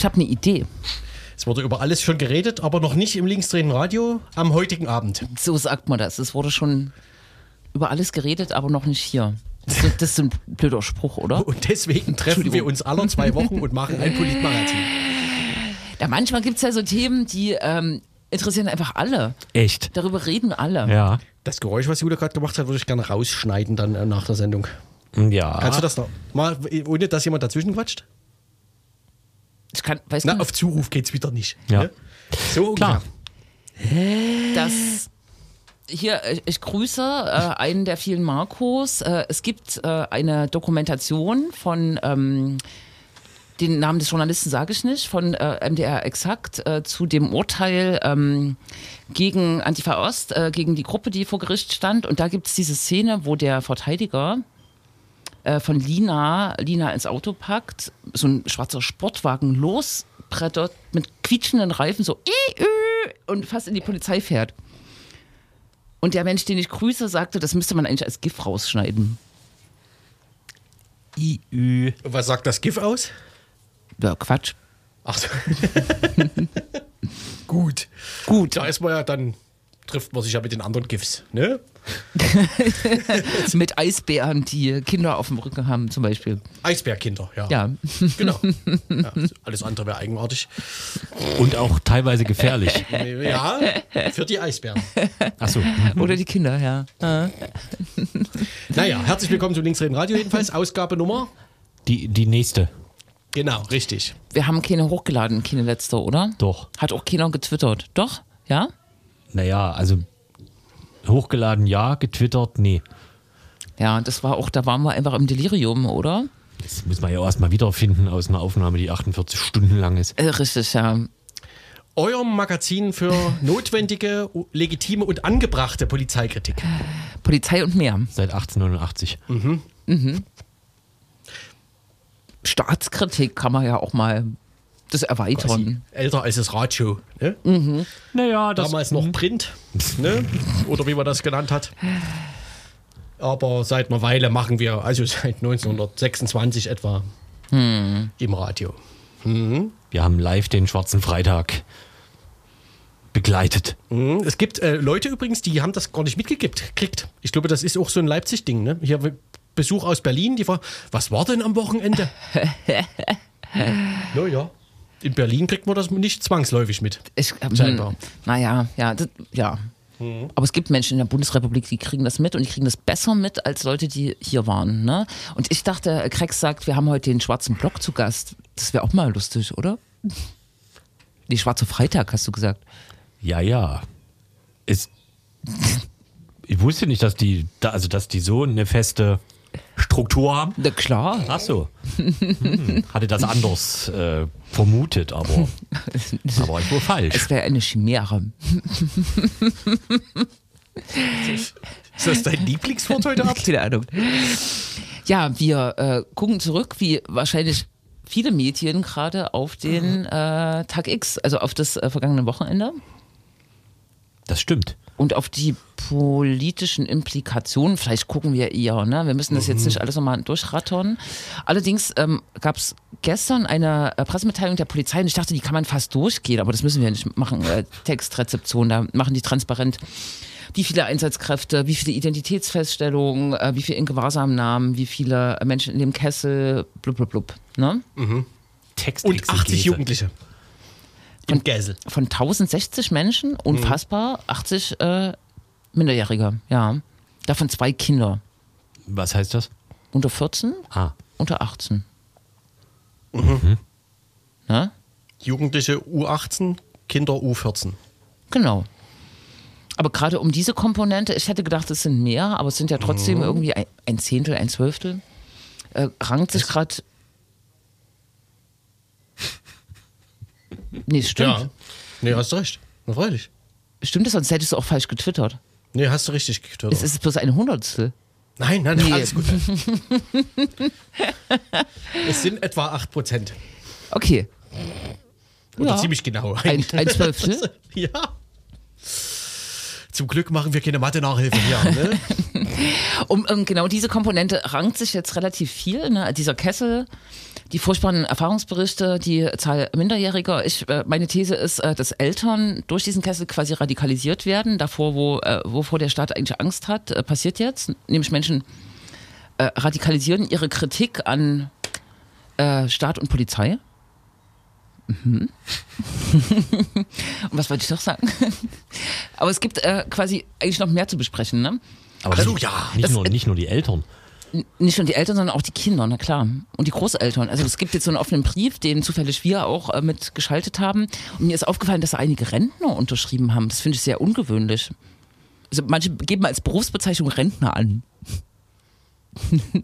Ich habe eine Idee. Es wurde über alles schon geredet, aber noch nicht im linksdrehenden Radio am heutigen Abend. So sagt man das. Es wurde schon über alles geredet, aber noch nicht hier. Das, ist- das ist ein blöder Spruch, oder? Und deswegen treffen wir uns alle zwei Wochen und machen ein Politmagazin. Ja, manchmal gibt es ja so Themen, die ähm, interessieren einfach alle. Echt? Darüber reden alle. Ja. Das Geräusch, was Julia gerade gemacht hat, würde ich gerne rausschneiden dann äh, nach der Sendung. Ja. Kannst du das noch mal, ohne dass jemand dazwischen quatscht? Ich kann, weiß Na, nicht, auf Zuruf geht's wieder nicht. Ja. Ne? So Klar. ungefähr. dass hier, ich, ich grüße äh, einen der vielen Marcos. Äh, es gibt äh, eine Dokumentation von, ähm, den Namen des Journalisten sage ich nicht, von äh, MDR Exakt äh, zu dem Urteil ähm, gegen Antifa Ost, äh, gegen die Gruppe, die vor Gericht stand. Und da gibt es diese Szene, wo der Verteidiger äh, von Lina, Lina ins Auto packt, so ein schwarzer Sportwagen losbrettert mit quietschenden Reifen, so und fast in die Polizei fährt. Und der Mensch, den ich grüße, sagte, das müsste man eigentlich als GIF rausschneiden. IÜ. Was sagt das GIF aus? Ja, Quatsch. Ach so. Gut. Gut. Da ist man ja dann, trifft man sich ja mit den anderen GIFs. Ne? Mit Eisbären, die Kinder auf dem Rücken haben, zum Beispiel. Eisbärkinder, ja. Ja. Genau. Ja, alles andere wäre eigenartig. Und auch teilweise gefährlich. Ja, für die Eisbären. Achso. Oder die Kinder, ja. Naja, herzlich willkommen zu Linksreden Radio jedenfalls. Ausgabe Nummer. Die, die nächste. Genau, richtig. Wir haben keine hochgeladen, keine letzte, oder? Doch. Hat auch keiner getwittert. Doch? Ja? Naja, also hochgeladen ja, getwittert nee. Ja, das war auch, da waren wir einfach im Delirium, oder? Das muss man ja erstmal wiederfinden aus einer Aufnahme, die 48 Stunden lang ist. Äh, richtig, ja. Euer Magazin für notwendige, legitime und angebrachte Polizeikritik. Polizei und mehr. Seit 1889. Staatskritik kann man ja auch mal das erweitern. Älter als das Radio. Ne? Naja, das Damals noch Print, ne? oder wie man das genannt hat. Aber seit einer Weile machen wir, also seit 1926 etwa, im Radio. Wir haben live den Schwarzen Freitag begleitet. Mhm. Es gibt äh, Leute übrigens, die haben das gar nicht mitgekriegt. Kriegt. Ich glaube, das ist auch so ein Leipzig-Ding. Ne? Hier Besuch aus Berlin, die war, was war denn am Wochenende? no, ja. In Berlin kriegt man das nicht zwangsläufig mit. Ich, ähm, Scheinbar. Naja, ja, das, ja. Aber es gibt Menschen in der Bundesrepublik, die kriegen das mit und die kriegen das besser mit als Leute, die hier waren. Ne? Und ich dachte, Krex sagt, wir haben heute den schwarzen Block zu Gast. Das wäre auch mal lustig, oder? Die schwarze Freitag, hast du gesagt. Ja, ja. Es, ich wusste nicht, dass die, also dass die so eine feste Struktur haben. Na klar. Ach so. Hm, hatte das anders äh, vermutet, aber, aber ich war falsch. Es wäre eine Chimäre. Ist das dein Lieblingswort heute Abend? Keine Ahnung. Ja, wir äh, gucken zurück, wie wahrscheinlich viele Medien gerade auf den äh, Tag X, also auf das äh, vergangene Wochenende Das stimmt. Und auf die politischen Implikationen. Vielleicht gucken wir eher, ne? Wir müssen das jetzt nicht alles nochmal durchrattern. Allerdings ähm, gab es gestern eine äh, Pressemitteilung der Polizei und ich dachte, die kann man fast durchgehen, aber das müssen wir ja nicht machen. Äh, Textrezeption, da machen die transparent. Wie viele Einsatzkräfte, wie viele Identitätsfeststellungen, äh, wie viele in Gewahrsam nahmen, wie viele Menschen in dem Kessel, blub, blub, blub. Ne? Text Und 80 Jugendliche. Im Gäsel. Von 1060 Menschen, unfassbar, 80 äh, Minderjährige, ja. Davon zwei Kinder. Was heißt das? Unter 14, Ah, unter 18. Mhm. Ne? Jugendliche U18, Kinder U14. Genau. Aber gerade um diese Komponente, ich hätte gedacht, es sind mehr, aber es sind ja trotzdem Mhm. irgendwie ein, ein Zehntel, ein Zwölftel, äh, rankt sich gerade. Nee, stimmt. Ja. Nee, hast du recht. Na, freilich. Stimmt es, sonst hättest du auch falsch getwittert. Nee, hast du richtig getwittert. Es ist bloß ein Hundertstel. Nein, nein, nein, Nee. alles gut. es sind etwa 8 Prozent. Okay. Oder Ja. ziemlich genau. Ein, ein Zwölftel? ja. Zum Glück machen wir keine Mathe-Nachhilfe hier. Ne? Um, um genau diese Komponente rankt sich jetzt relativ viel. Ne? Dieser Kessel, die furchtbaren Erfahrungsberichte, die Zahl Minderjähriger. Ich, äh, meine These ist, äh, dass Eltern durch diesen Kessel quasi radikalisiert werden. Davor, wo, äh, wovor der Staat eigentlich Angst hat, passiert jetzt. Nämlich Menschen radikalisieren ihre Kritik an Staat und Polizei. Mhm. und was wollte ich noch sagen? Aber es gibt äh, quasi eigentlich noch mehr zu besprechen, ne? Aber Ach so, nicht, ja. nicht, Das- nur, nicht nur die Eltern. Nicht nur die Eltern, sondern auch die Kinder, na klar. Und die Großeltern. Also es gibt jetzt so einen offenen Brief, den zufällig wir auch äh, mit geschaltet haben. Und mir ist aufgefallen, dass da einige Rentner unterschrieben haben. Das finde ich sehr ungewöhnlich. Also manche geben als Berufsbezeichnung Rentner an.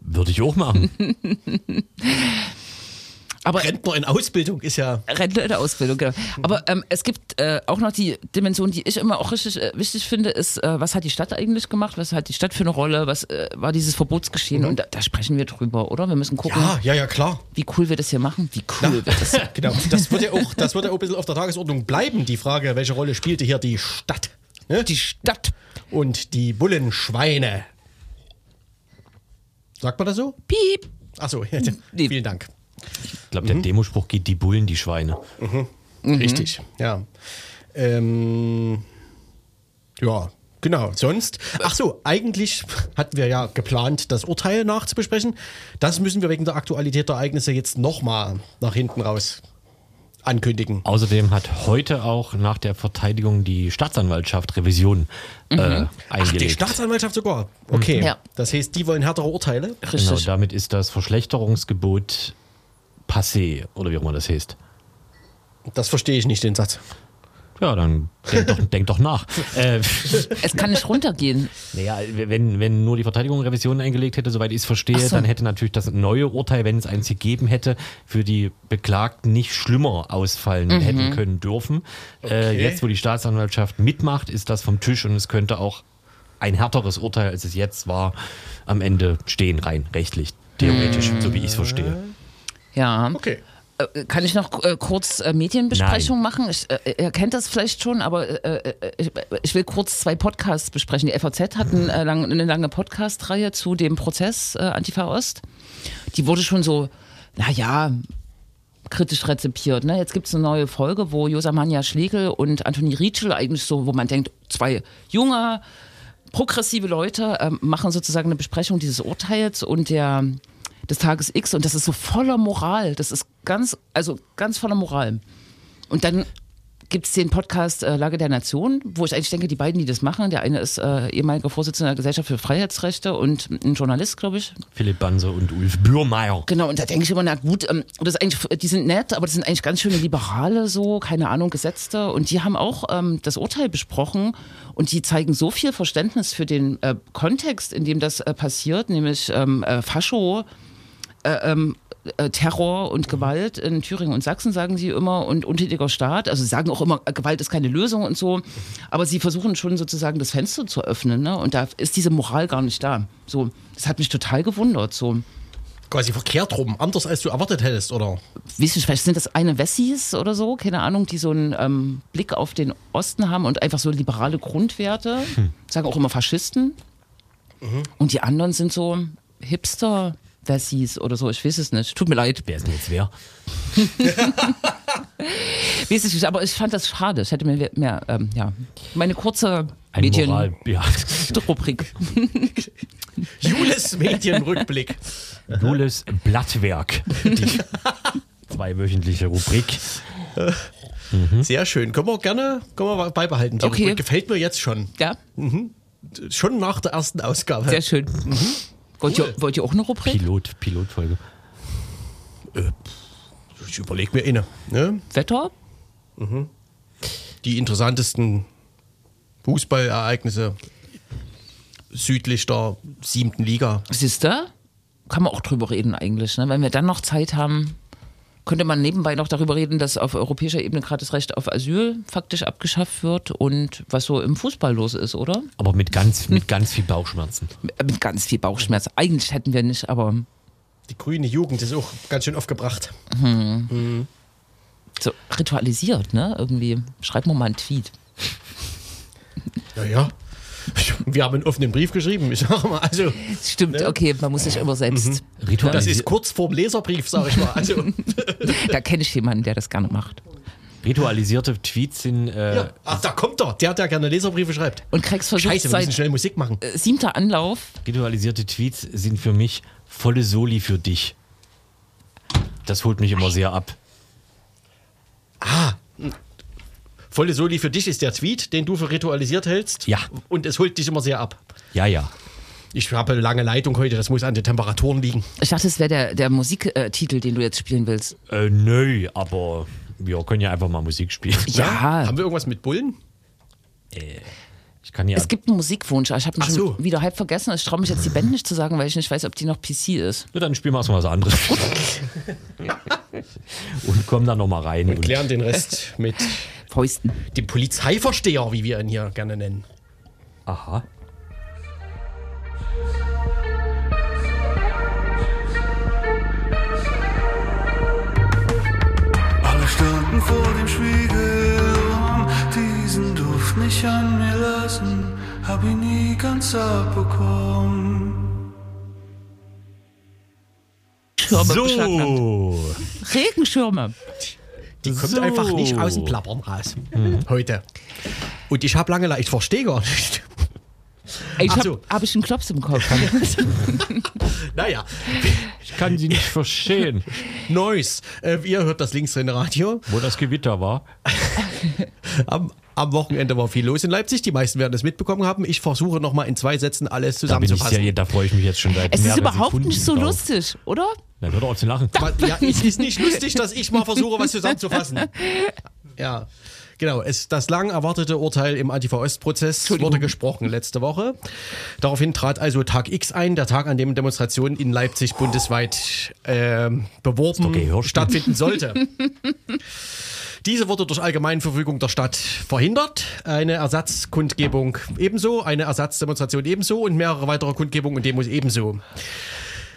Würde ich auch machen. Aber Rentner in Ausbildung ist ja. Rentner in der Ausbildung, genau. Aber ähm, es gibt äh, auch noch die Dimension, die ich immer auch richtig äh, wichtig finde, ist, äh, was hat die Stadt eigentlich gemacht? Was hat die Stadt für eine Rolle? Was äh, war dieses Verbotsgeschehen? Und da, da sprechen wir drüber, oder? Wir müssen gucken, Ja, ja, ja, klar. wie cool wir das hier machen. Wie cool wir das Genau. Das wird ja auch, das wird ja auch ein bisschen auf der Tagesordnung bleiben, die Frage, welche Rolle spielte hier die Stadt? Ne? Die Stadt. Und die Bullenschweine. Sagt man das so? Piep. Achso, Nee. vielen Dank. Ich glaube, der Demospruch geht die Bullen, die Schweine. Richtig, ja. Ähm, ja, genau. Sonst, ach so, eigentlich hatten wir ja geplant, das Urteil nachzubesprechen. Das müssen wir wegen der Aktualität der Ereignisse jetzt nochmal nach hinten raus ankündigen. Außerdem hat heute auch nach der Verteidigung die Staatsanwaltschaft Revision äh, Ach, die eingelegt. Staatsanwaltschaft sogar. Okay. Ja. Das heißt, die wollen härtere Urteile. genau, Richtig. damit ist das Verschlechterungsgebot passé, oder wie auch immer das heißt. Das verstehe ich nicht, den Satz. Ja, dann denk doch, denk doch nach. Äh, Es kann nicht runtergehen. naja, wenn, wenn nur die Verteidigung Revision eingelegt hätte, soweit ich es verstehe, so. dann hätte natürlich das neue Urteil, wenn es eins gegeben hätte, für die Beklagten nicht schlimmer ausfallen Mhm. hätten können dürfen. Äh, Okay. jetzt, wo die Staatsanwaltschaft mitmacht, ist das vom Tisch und es könnte auch ein härteres Urteil, als es jetzt war, am Ende stehen, rein rechtlich, theoretisch, Mhm. so wie ich es verstehe. Ja. Okay. Äh, Kann ich noch äh, kurz äh, Medienbesprechung machen? Ich, äh, ihr kennt das vielleicht schon, aber äh, äh, ich, ich will kurz zwei Podcasts besprechen. Die FAZ hat ein, äh, lang, eine lange Podcast-Reihe zu dem Prozess äh, Antifa Ost. Die wurde schon so, naja, kritisch rezipiert. Ne? Jetzt gibt es eine neue Folge, wo Josamania Schlegel und Anthony Rietschel eigentlich so, wo man denkt, zwei junge, progressive Leute ähm, machen sozusagen eine Besprechung dieses Urteils und der des Tages X und das ist so voller Moral. Das ist ganz, also ganz voller Moral. Und dann gibt es den Podcast äh, Lage der Nation, wo ich eigentlich denke, die beiden, die das machen, der eine ist äh, ehemaliger Vorsitzender der Gesellschaft für Freiheitsrechte und ein Journalist, glaube ich. Philipp Banse und Ulf Bürmeier. Genau, und da denke ich immer, na gut, ähm, das ist eigentlich, die sind nett, aber das sind eigentlich ganz schöne Liberale, so, keine Ahnung, Gesetzte. Und die haben auch ähm, das Urteil besprochen und die zeigen so viel Verständnis für den äh, Kontext, in dem das äh, passiert, nämlich ähm, äh, Fascho, äh, ähm, äh, Terror und Gewalt in Thüringen und Sachsen, sagen sie immer, und untätiger Staat. Also sie sagen auch immer, Gewalt ist keine Lösung und so. Aber sie versuchen schon sozusagen das Fenster zu öffnen. Ne? Und da ist diese Moral gar nicht da. So, das hat mich total gewundert. So. Quasi verkehrt rum, anders als du erwartet hättest, oder? weiß nicht, vielleicht sind das eine Wessis oder so, keine Ahnung, die so einen ähm, Blick auf den Osten haben und einfach so liberale Grundwerte, sagen auch immer Faschisten. Und die anderen sind so Hipster-Wessis oder so, ich weiß es nicht. Tut mir leid, Wer ist denn jetzt wer? weiß ich nicht, aber ich fand das schade. Ich hätte mir mehr, ähm, ja, meine kurze Ein Moral, ja. Medien-Rubrik. Jules Medienrückblick. Jules Blattwerk. Die zweiwöchentliche Rubrik. Sehr schön. Können wir gerne können wir beibehalten. Die Okay. Rubrik Gefällt mir jetzt schon. Ja, Schon nach der ersten Ausgabe. sehr schön. Wollt, ihr, wollt ihr auch eine Rubrik? Pilot, Pilotfolge. Ich überlege mir inne. Ne? Wetter? Die interessantesten Fußballereignisse südlich der siebten Liga. Siehst du? Kann man auch drüber reden eigentlich. Ne? Wenn wir dann noch Zeit haben, könnte man nebenbei noch darüber reden, dass auf europäischer Ebene gerade das Recht auf Asyl faktisch abgeschafft wird und was so im Fußball los ist, oder? Aber mit ganz, mit ganz viel Bauchschmerzen. Mit ganz viel Bauchschmerz. Eigentlich hätten wir nicht, aber Die grüne Jugend ist auch ganz schön aufgebracht. so ritualisiert, ne? Irgendwie. Schreiben wir mal einen Tweet. Ja, ja. Wir haben einen offenen Brief geschrieben. Ich sag mal, also, Stimmt, okay, man muss sich immer selbst. Ritualisi das ist kurz vorm Leserbrief, sag ich mal. Also, Da kenne ich jemanden, der das gerne macht. Ritualisierte Tweets sind. Äh, ja. Ach, da kommt er. Der, der gerne Leserbriefe schreibt. Und Krex versucht Scheiße, wir müssen schnell Musik machen. äh, siebter Anlauf. Ritualisierte Tweets sind für mich volle Soli für dich. Das holt mich immer sehr ab. Volle Soli für dich ist der Tweet, den du für ritualisiert hältst. Ja. Und es holt dich immer sehr ab. Ja, ja. Ich habe eine lange Leitung heute, das muss an den Temperaturen liegen. Ich dachte, es wäre der, der Musiktitel, den du jetzt spielen willst. Äh, nö, aber wir können ja einfach mal Musik spielen. Ja, Haben wir irgendwas mit Bullen? Ich kann ja. es gibt einen Musikwunsch, aber ich habe ihn schon so. wieder halb vergessen. Ich traue mich jetzt die Band nicht zu sagen, weil ich nicht weiß, ob die noch PC ist. Ja, dann spielen wir erstmal was anderes. und kommen dann nochmal rein. Und Klären den Rest mit Fäusten. dem Polizeiversteher, wie wir ihn hier gerne nennen. aha. Alle standen vor dem Spiegel und diesen Duft nicht an mir lassen, hab ihn nie ganz abbekommen. Schirme. So. Regenschirme. Die kommt So. einfach nicht aus dem Plappern raus. Heute. Und ich habe lange, ich verstehe gar nicht. Ich habe so. hab ich einen Klops im Kopf. Naja, Ich kann sie nicht verstehen, Neues. Äh, ihr hört das linksdrehende Radio. wo das Gewitter war. Am, am Wochenende war viel los in Leipzig. Die meisten werden es mitbekommen haben. Ich versuche nochmal in zwei Sätzen alles Da, zusammenzufassen. sehr, da freue ich mich jetzt schon seit Es ist überhaupt Sekunden nicht so drauf. lustig, oder? Dann hört er auf zu lachen. Ja, es ist nicht lustig, dass ich mal versuche, was zusammenzufassen. Ja, genau. Es, das lang erwartete Urteil im Antifa-Ost-Prozess wurde gesprochen letzte Woche. Daraufhin trat also Tag X ein, der Tag, an dem Demonstrationen in Leipzig bundesweit ähm, beworben Gehörspiel. stattfinden sollte. Diese wurde durch Allgemeinverfügung der Stadt verhindert. Eine Ersatzkundgebung ebenso, eine Ersatzdemonstration ebenso und mehrere weitere Kundgebungen und Demos ebenso.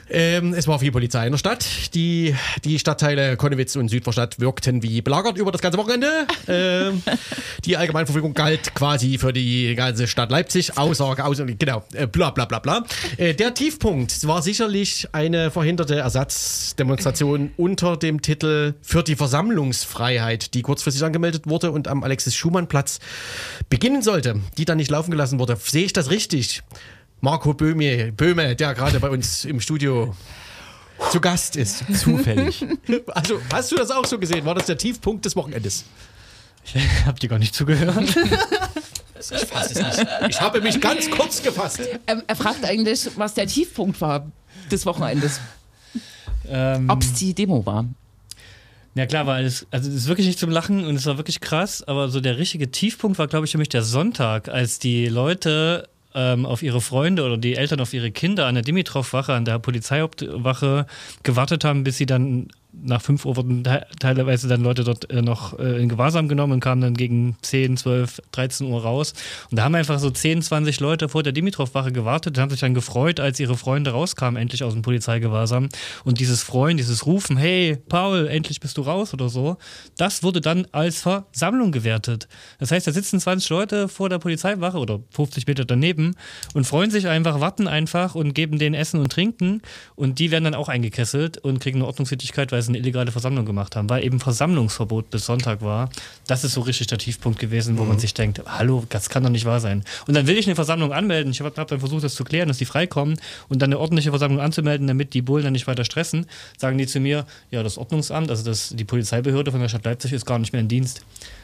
Ähm, es war viel Polizei in der Stadt. Die, die Stadtteile Konnewitz und Südvorstadt wirkten wie belagert über das ganze Wochenende. Ähm, die Allgemeinverfügung galt quasi für die ganze Stadt Leipzig, außer, außer genau, äh, bla bla bla bla. Äh, der Tiefpunkt war sicherlich eine verhinderte Ersatzdemonstration unter dem Titel für die Versammlungsfreiheit, die kurzfristig angemeldet wurde und am Alexis-Schumann-Platz beginnen sollte, die dann nicht laufen gelassen wurde. Sehe ich das richtig? Marco Böhme, Böhme, der gerade bei uns im Studio zu Gast ist. Zufällig. Also, hast du das auch so gesehen? War das der Tiefpunkt des Wochenendes? Habt ihr gar nicht zugehört? Ich fass es nicht. Ich habe mich ganz kurz gefasst. Ähm, er fragt eigentlich, was der Tiefpunkt war des Wochenendes. ähm, Ob es die Demo war. ja klar, weil es, also es ist wirklich nicht zum Lachen und es war wirklich krass, aber so der richtige Tiefpunkt war, glaube ich, für mich der Sonntag, als die Leute ähm, auf ihre Freunde oder die Eltern auf ihre Kinder an der Dimitrov-Wache, an der Polizeihauptwache gewartet haben, bis sie dann nach 5 Uhr wurden te teilweise dann Leute dort äh, noch äh, in Gewahrsam genommen und kamen dann gegen 10, 12, 13 Uhr raus. Und da haben einfach so 10, 20 Leute vor der Dimitrov-Wache gewartet und haben sich dann gefreut, als ihre Freunde rauskamen, endlich aus dem Polizeigewahrsam. Und dieses Freuen, dieses Rufen, hey, Paul, endlich bist du raus oder so, das wurde dann als Versammlung gewertet. Das heißt, da sitzen 20 Leute vor der Polizeiwache oder 50 Meter daneben und freuen sich einfach, warten einfach und geben denen Essen und Trinken. Und die werden dann auch eingekesselt und kriegen eine Ordnungswidrigkeit, weil sie eine illegale Versammlung gemacht haben, weil eben Versammlungsverbot bis Sonntag war. Das ist so richtig der Tiefpunkt gewesen, wo man sich denkt, hallo, das kann doch nicht wahr sein. Und dann will ich eine Versammlung anmelden. Ich habe hab dann versucht, das zu klären, dass die freikommen und dann eine ordentliche Versammlung anzumelden, damit die Bullen dann nicht weiter stressen. Sagen die zu mir, ja, das Ordnungsamt, also das, die Polizeibehörde von der Stadt Leipzig ist gar nicht mehr in Dienst.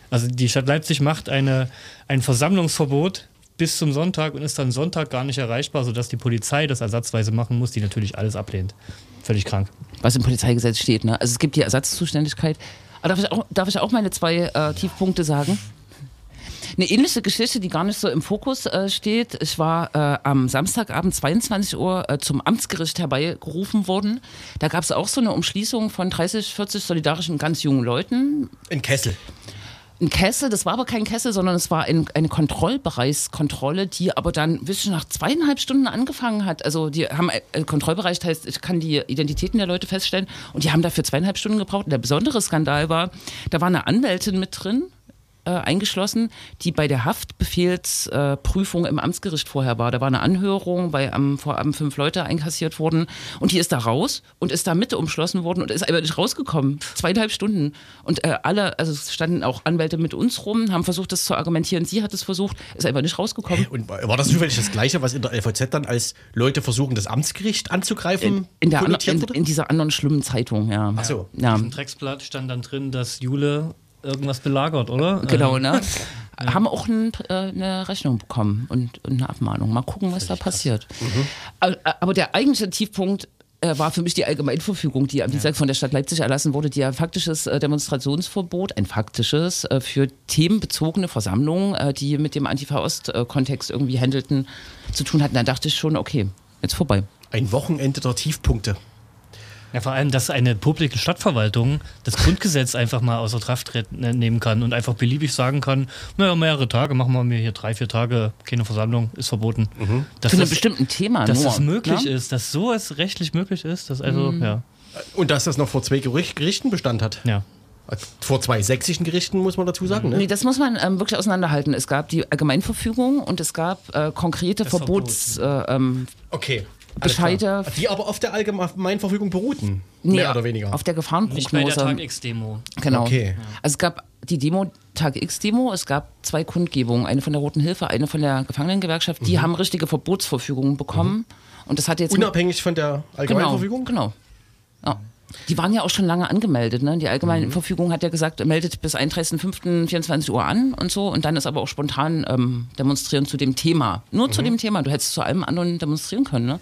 Also die Stadt Leipzig macht eine, ein Versammlungsverbot bis zum Sonntag und ist dann Sonntag gar nicht erreichbar, sodass die Polizei das ersatzweise machen muss, die natürlich alles ablehnt. Völlig krank. was im Polizeigesetz steht. Ne? Also es gibt die Ersatzzuständigkeit. Aber darf ich auch, darf ich auch meine zwei äh, Tiefpunkte sagen? Eine ähnliche Geschichte, die gar nicht so im Fokus äh, steht. Ich war äh, am Samstagabend 22 Uhr äh, zum Amtsgericht herbeigerufen worden. Da gab es auch so eine Umschließung von 30, 40 solidarischen ganz jungen Leuten. Ein Kessel. Ein Kessel, das war aber kein Kessel, sondern es war ein, eine Kontrollbereichskontrolle, die aber dann bis nach zweieinhalb Stunden angefangen hat. Also die haben äh, Kontrollbereich heißt, ich kann die Identitäten der Leute feststellen und die haben dafür zweieinhalb Stunden gebraucht. Und der besondere Skandal war, da war eine Anwältin mit drin äh, eingeschlossen, die bei der Haftbefehlsprüfung äh, im Amtsgericht vorher war. Da war eine Anhörung, weil am Vorabend fünf Leute einkassiert wurden und die ist da raus und ist da mit umschlossen worden und ist einfach nicht rausgekommen. Zweieinhalb Stunden. Und äh, alle, also es standen auch Anwälte mit uns rum, haben versucht, das zu argumentieren. Sie hat es versucht, ist einfach nicht rausgekommen. Und war das zufällig das Gleiche, was in der LVZ dann als Leute versuchen, das Amtsgericht anzugreifen? In, der, an, in, in dieser anderen schlimmen Zeitung, ja. Ach so. Ja. Im Drecksblatt stand dann drin, dass Jule irgendwas belagert, oder? Genau, ne? Haben auch ein, äh, eine Rechnung bekommen und, und eine Abmahnung. Mal gucken, was da passiert. Aber, aber der eigentliche Tiefpunkt äh, war für mich die Allgemeinverfügung, die am Dienstag von der Stadt Leipzig erlassen wurde, die ja faktisches äh, Demonstrationsverbot, ein faktisches, äh, für themenbezogene Versammlungen, äh, die mit dem Antifa-Ost-Kontext irgendwie handelten, zu tun hatten. Da dachte ich schon, okay, jetzt vorbei. Ein Wochenende der Tiefpunkte. Ja, vor allem, dass eine publike Stadtverwaltung das Grundgesetz einfach mal außer Kraft ne- nehmen kann und einfach beliebig sagen kann, naja, mehrere Tage, machen wir mir hier drei, vier Tage, keine Versammlung, ist verboten. Dass Zu einem das, bestimmten Thema dass nur. das möglich ne? ist, dass sowas rechtlich möglich ist, dass also, ja, Und dass das noch vor zwei Gericht- Gerichten Bestand hat. ja. Vor zwei sächsischen Gerichten, muss man dazu sagen. Ne? Nee, das muss man ähm, wirklich auseinanderhalten. Es gab die Allgemeinverfügung und es gab äh, konkrete Verbots, äh, ähm, Okay. Bescheide-. Die aber auf der Allgemeinverfügung beruhten. nee, mehr oder weniger. auf der Nicht bei der Gefahrenprognose. Tag X-Demo. Genau. Okay. Also es gab die Demo, Tag X-Demo, es gab zwei Kundgebungen, eine von der Roten Hilfe, eine von der Gefangenengewerkschaft. Mhm. Die haben richtige Verbotsverfügungen bekommen. Und das hat jetzt Unabhängig von der Allgemeinverfügung? Genau, genau. Ja. Die waren ja auch schon lange angemeldet. Ne? Die allgemeine Mhm. Verfügung hat ja gesagt, meldet bis 31.05.24 Uhr an und so. Und dann ist aber auch spontan ähm, demonstrieren zu dem Thema. Nur Mhm. zu dem Thema. Du hättest zu allem anderen demonstrieren können. Ne?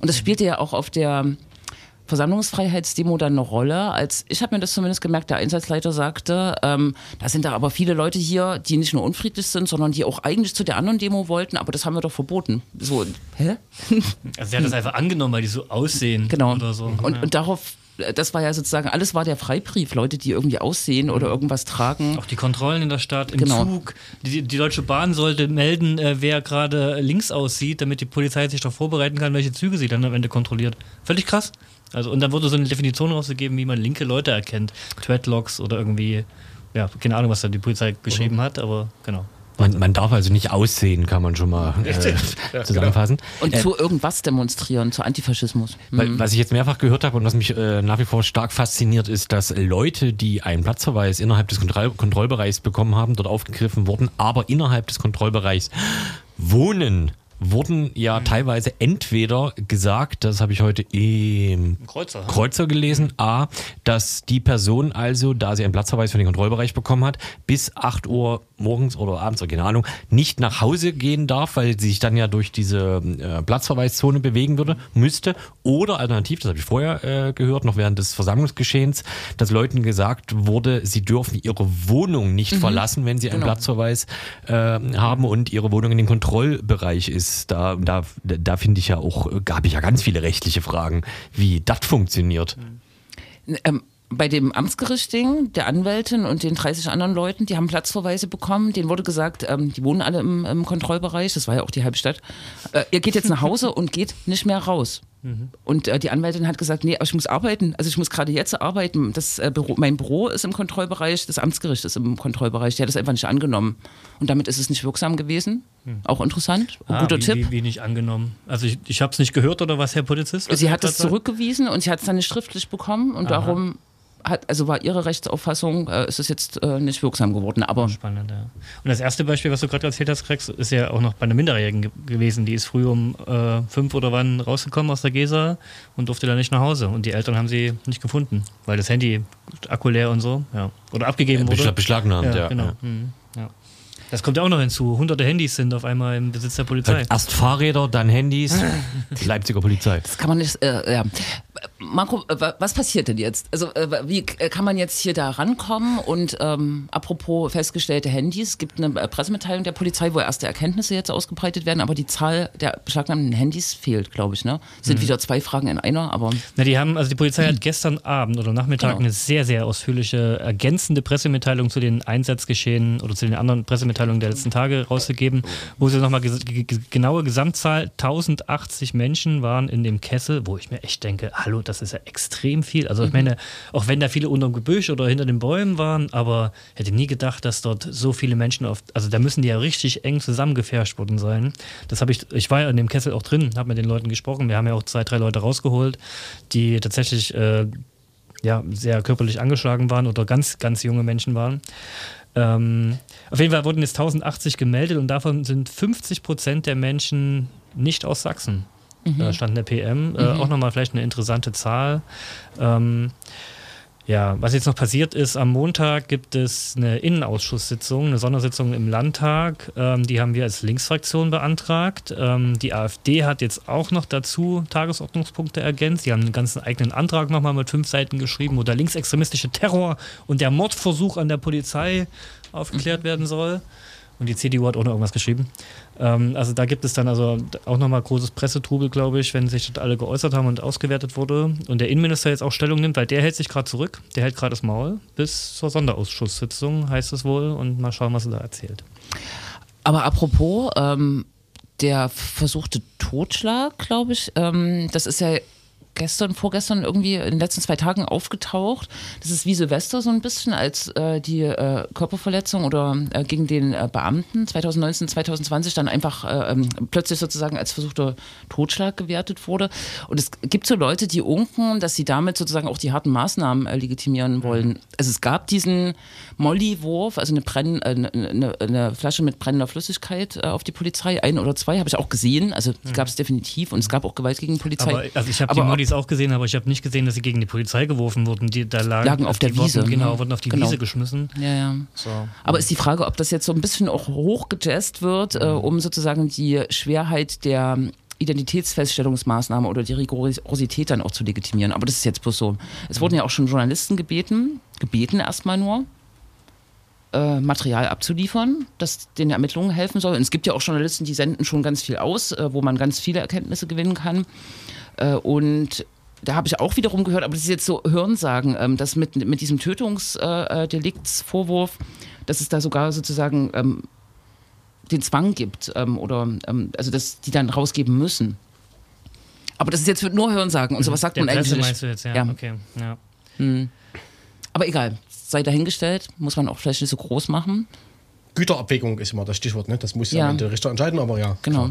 Und das spielte ja auch auf der Versammlungsfreiheitsdemo dann eine Rolle. Als ich habe mir das zumindest gemerkt, der Einsatzleiter sagte, ähm, da sind da aber viele Leute hier, die nicht nur unfriedlich sind, sondern die auch eigentlich zu der anderen Demo wollten, aber das haben wir doch verboten. So, hä? Also, sie hat das einfach angenommen, weil die so aussehen Genau. oder so. Und, ja. und darauf, äh, das war ja sozusagen, alles war der Freibrief. Leute, die irgendwie aussehen oder irgendwas tragen. Auch die Kontrollen in der Stadt, im Genau. Zug. Die, die Deutsche Bahn sollte melden, äh, wer gerade links aussieht, damit die Polizei sich darauf vorbereiten kann, welche Züge sie dann am Ende kontrolliert. Völlig krass. Also, und dann wurde so eine Definition rausgegeben, wie man linke Leute erkennt. Treadlocks oder irgendwie, ja, keine Ahnung, was da die Polizei geschrieben hat, aber genau. Man, man darf also nicht aussehen, kann man schon mal äh, zusammenfassen. Und Äh, zu irgendwas demonstrieren, zu Antifaschismus. Weil, was ich jetzt mehrfach gehört habe und was mich äh, nach wie vor stark fasziniert, ist, dass Leute, die einen Platzverweis innerhalb des Kontroll Kontrollbereichs bekommen haben, dort aufgegriffen wurden, aber innerhalb des Kontrollbereichs wohnen, wurden ja teilweise entweder gesagt, das habe ich heute im Kreuzer. Kreuzer gelesen, A, dass die Person also, da sie einen Platzverweis für den Kontrollbereich bekommen hat, bis 8 Uhr morgens oder abends, keine Ahnung, nicht nach Hause gehen darf, weil sie sich dann ja durch diese äh, Platzverweiszone bewegen würde, müsste. Oder alternativ, das habe ich vorher äh, gehört, noch während des Versammlungsgeschehens, dass Leuten gesagt wurde, sie dürfen ihre Wohnung nicht verlassen, wenn sie einen Genau. Platzverweis äh, haben und ihre Wohnung in dem Kontrollbereich ist. Da, da, da finde ich ja auch, äh, habe ich ja ganz viele rechtliche Fragen, wie das funktioniert. Ähm, bei dem Amtsgerichtding, der Anwältin und den 30 anderen Leuten, die haben Platzverweise bekommen. Denen wurde gesagt, ähm, die wohnen alle im, im Kontrollbereich, das war ja auch die halbe Stadt. Äh, ihr geht jetzt nach Hause und geht nicht mehr raus. Und äh, die Anwältin hat gesagt, nee, aber ich muss arbeiten. Also ich muss gerade jetzt arbeiten. Das, äh, Büro, mein Büro ist im Kontrollbereich, das Amtsgericht ist im Kontrollbereich. Die hat das einfach nicht angenommen. Und damit ist es nicht wirksam gewesen. Auch interessant. Ah, Guter wie, Tipp. Wie, wie nicht angenommen. Also ich, ich habe es nicht gehört oder was, Herr Polizist? was Sie hat es zurückgewiesen und sie hat es dann nicht schriftlich bekommen und darum hat, also war ihre Rechtsauffassung, äh, ist es jetzt äh, nicht wirksam geworden. Aber Spannend, ja. Und das erste Beispiel, was du gerade erzählt hast, Krex, ist ja auch noch bei einer Minderjährigen ge gewesen. Die ist früh um äh, fünf oder wann rausgekommen aus der Gesa und durfte dann nicht nach Hause. Und die Eltern haben sie nicht gefunden, weil das Handy Akku leer und so, ja. Oder abgegeben wurde. Beschlag- beschlagnahmt, ja. genau. ja. Mhm, ja. Das kommt ja auch noch hinzu. Hunderte Handys sind auf einmal im Besitz der Polizei. Erst Fahrräder, dann Handys. Die Leipziger Polizei. das kann man nicht, äh, ja. Marco, äh, wa- was passiert denn jetzt? Also äh, wie äh, kann man jetzt hier da rankommen? Und ähm, apropos festgestellte Handys, es gibt eine Pressemitteilung der Polizei, wo erste Erkenntnisse jetzt ausgebreitet werden, aber die Zahl der beschlagnahmten Handys fehlt, glaube ich. Ne? Sind wieder zwei Fragen in einer, aber Na, die haben, also die Polizei hat gestern Abend oder Nachmittag Genau. eine sehr, sehr ausführliche, ergänzende Pressemitteilung zu den Einsatzgeschehen oder zu den anderen Pressemitteilungen der letzten Tage rausgegeben, wo sie nochmal genaue Gesamtzahl 1080 Menschen waren in dem Kessel, wo ich mir echt denke, hallo, das ist ja extrem viel. Also ich meine, auch wenn da viele unter dem Gebüsch oder hinter den Bäumen waren, aber hätte nie gedacht, dass dort so viele Menschen auf, also da müssen die ja richtig eng zusammengefärscht worden sein. Das habe ich, ich war ja in dem Kessel auch drin, habe mit den Leuten gesprochen. Wir haben ja auch zwei, drei Leute rausgeholt, die tatsächlich äh, ja, sehr körperlich angeschlagen waren oder ganz, ganz junge Menschen waren. Ähm, auf jeden Fall wurden jetzt 1080 gemeldet und davon sind 50 Prozent der Menschen nicht aus Sachsen. Da stand eine PM. Äh, auch nochmal vielleicht eine interessante Zahl. Ähm, ja, was jetzt noch passiert ist, am Montag gibt es eine Innenausschusssitzung, eine Sondersitzung im Landtag. Ähm, die haben wir als Linksfraktion beantragt. Ähm, die AfD hat jetzt auch noch dazu Tagesordnungspunkte ergänzt. Die haben einen ganzen eigenen Antrag nochmal mit fünf Seiten geschrieben, wo der linksextremistische Terror und der Mordversuch an der Polizei aufgeklärt werden soll. Und die CDU hat auch noch irgendwas geschrieben. Ähm, also da gibt es dann also auch nochmal großes Pressetrubel, glaube ich, wenn sich das alle geäußert haben und ausgewertet wurde. Und der Innenminister jetzt auch Stellung nimmt, weil der hält sich gerade zurück. Der hält gerade das Maul bis zur Sonderausschusssitzung, heißt es wohl. Und mal schauen, was er da erzählt. Aber apropos, ähm, der versuchte Totschlag, glaube ich, ähm, das ist ja gestern, vorgestern irgendwie in den letzten zwei Tagen aufgetaucht. Das ist wie Silvester so ein bisschen als äh, die äh, Körperverletzung oder äh, gegen den äh, Beamten 2019, 2020 dann einfach äh, ähm, plötzlich sozusagen als versuchter Totschlag gewertet wurde. Und es gibt so Leute, die unken, dass sie damit sozusagen auch die harten Maßnahmen äh, legitimieren wollen. Also es gab diesen Molly-Wurf, also eine, Brenn, eine, eine Flasche mit brennender Flüssigkeit auf die Polizei, ein oder zwei, habe ich auch gesehen. Also die gab es definitiv und es gab auch Gewalt gegen Polizei. Aber also ich habe die Aber Mollys auch gesehen, aber ich habe nicht gesehen, dass sie gegen die Polizei geworfen wurden. Die da lagen, Lagen auf die der Wiese, Wurden, genau, ne? wurden auf die Genau. Wiese geschmissen. Ja, ja. So. Aber ist die Frage, ob das jetzt so ein bisschen auch hochgejazzt wird, äh, um sozusagen die Schwerheit der Identitätsfeststellungsmaßnahme oder die Rigorosität dann auch zu legitimieren. Aber das ist jetzt bloß so. Es wurden ja auch schon Journalisten gebeten, gebeten erstmal nur, äh, Material abzuliefern, das den Ermittlungen helfen soll. Und es gibt ja auch Journalisten, die senden schon ganz viel aus, äh, wo man ganz viele Erkenntnisse gewinnen kann. Äh, und da habe ich auch wiederum gehört, aber das ist jetzt so Hörensagen, ähm, dass mit, mit diesem Tötungsdeliktsvorwurf, dass es da sogar sozusagen ähm, den Zwang gibt ähm, oder ähm, also dass die dann rausgeben müssen. Aber das ist jetzt nur Hörensagen und sowas sagt Der man eigentlich Presse nicht. meinst du jetzt, ja. Ja. Okay, ja. Aber egal, sei dahingestellt, muss man auch vielleicht nicht so groß machen. Güterabwägung ist immer das Stichwort, ne? Das muss ja Ja. der Richter entscheiden, aber ja. Genau.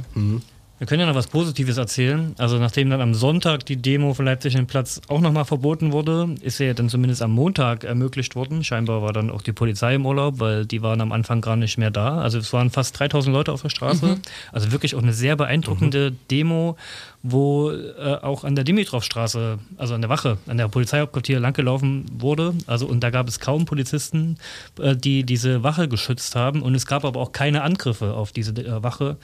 Wir können ja noch was Positives erzählen. Also nachdem dann am Sonntag die Demo von Leipzig den Platz auch nochmal verboten wurde, ist sie ja dann zumindest am Montag ermöglicht worden. Scheinbar war dann auch die Polizei im Urlaub, weil die waren am Anfang gar nicht mehr da. Also es waren fast 3000 Leute auf der Straße. Also wirklich auch eine sehr beeindruckende Demo, wo äh, auch an der Dimitrovstraße, also an der Wache, an der Polizeihauptquartier langgelaufen wurde. Also und da gab es kaum Polizisten, äh, die diese Wache geschützt haben. Und es gab aber auch keine Angriffe auf diese äh, Wache,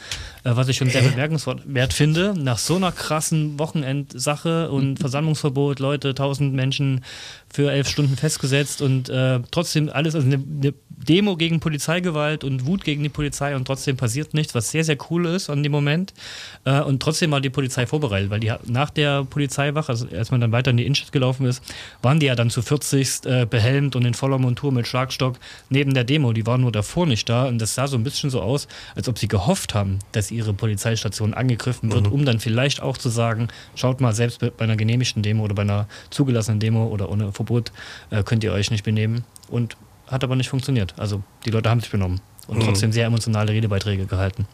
äh, was ich schon sehr bemerkenswert finde. Nach so einer krassen Wochenendsache und Versammlungsverbot, Leute, tausend Menschen für elf Stunden festgesetzt und äh, trotzdem alles, also eine, eine Demo gegen Polizeigewalt und Wut gegen die Polizei und trotzdem passiert nichts, was sehr, sehr cool ist an dem Moment. Äh, und trotzdem war die Polizei vorbereitet, weil die nach der Polizeiwache, also als man dann weiter in die Innenstadt gelaufen ist, waren die ja dann zu 40 äh, behelmt und in voller Montur mit Schlagstock neben der Demo. Die waren nur davor nicht da und das sah so ein bisschen so aus, als ob sie gehofft haben, dass ihre Polizeistation angegriffen wird, um dann vielleicht auch zu sagen, schaut mal, selbst bei einer genehmigten Demo oder bei einer zugelassenen Demo oder ohne Verbot äh, könnt ihr euch nicht benehmen. Und hat aber nicht funktioniert. Also die Leute haben sich benommen und trotzdem sehr emotionale Redebeiträge gehalten.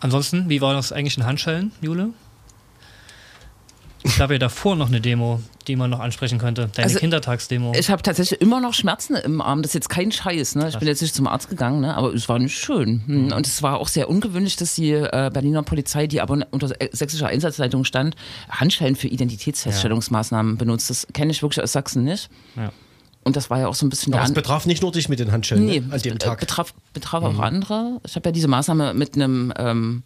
Ansonsten, wie war das eigentlich in Handschellen, Jule? Es gab ja davor noch eine Demo, die man noch ansprechen könnte. Deine Also, Kindertagsdemo. Ich habe tatsächlich immer noch Schmerzen im Arm. Das ist jetzt kein Scheiß. Ne? Ich bin jetzt nicht zum Arzt gegangen, ne? aber es war nicht schön. Hm. Und es war auch sehr ungewöhnlich, dass die äh, Berliner Polizei, die aber unter sächsischer Einsatzleitung stand, Handschellen für Identitätsfeststellungsmaßnahmen benutzt. Das kenne ich wirklich aus Sachsen nicht. Ja. Und das war ja auch so ein bisschen Aber der es betraf nicht nur dich mit den Handschellen Nee, ne? an dem be- Tag. betraf, betraf auch andere. Ich habe ja diese Maßnahme mit einem ähm,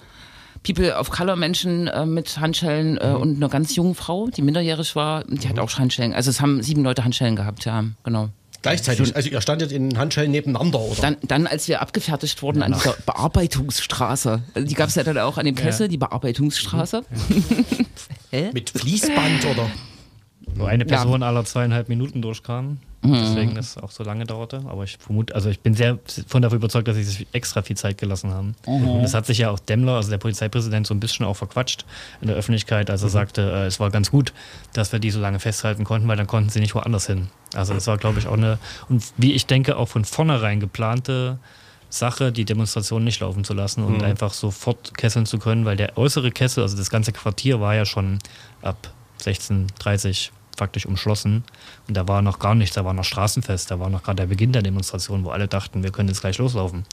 People of Color Menschen äh, mit Handschellen äh, und einer ganz jungen Frau, die minderjährig war, die hat auch Handschellen. Also es haben sieben Leute Handschellen gehabt, ja, genau. Gleichzeitig. Also ihr standet in Handschellen nebeneinander, oder? Dann, dann, als wir abgefertigt wurden an dieser Bearbeitungsstraße, also die gab es ja dann auch an dem Kessel, die Bearbeitungsstraße. mit Fließband oder? Wo eine Person aller zweieinhalb Minuten durchkam. Deswegen das auch so lange dauerte. Aber ich vermute, also ich bin sehr von davon überzeugt, dass sie sich extra viel Zeit gelassen haben. Und das hat sich ja auch Demmler, also der Polizeipräsident, so ein bisschen auch verquatscht in der Öffentlichkeit, als er sagte, äh, es war ganz gut, dass wir die so lange festhalten konnten, weil dann konnten sie nicht woanders hin. Also das war, glaube ich, auch eine, und wie ich denke, auch von vornherein geplante Sache, die Demonstration nicht laufen zu lassen und einfach sofort kesseln zu können, weil der äußere Kessel, also das ganze Quartier war ja schon ab 16.30 faktisch umschlossen und da war noch gar nichts, da war noch Straßenfest, da war noch gerade der Beginn der Demonstration, wo alle dachten, wir können jetzt gleich loslaufen.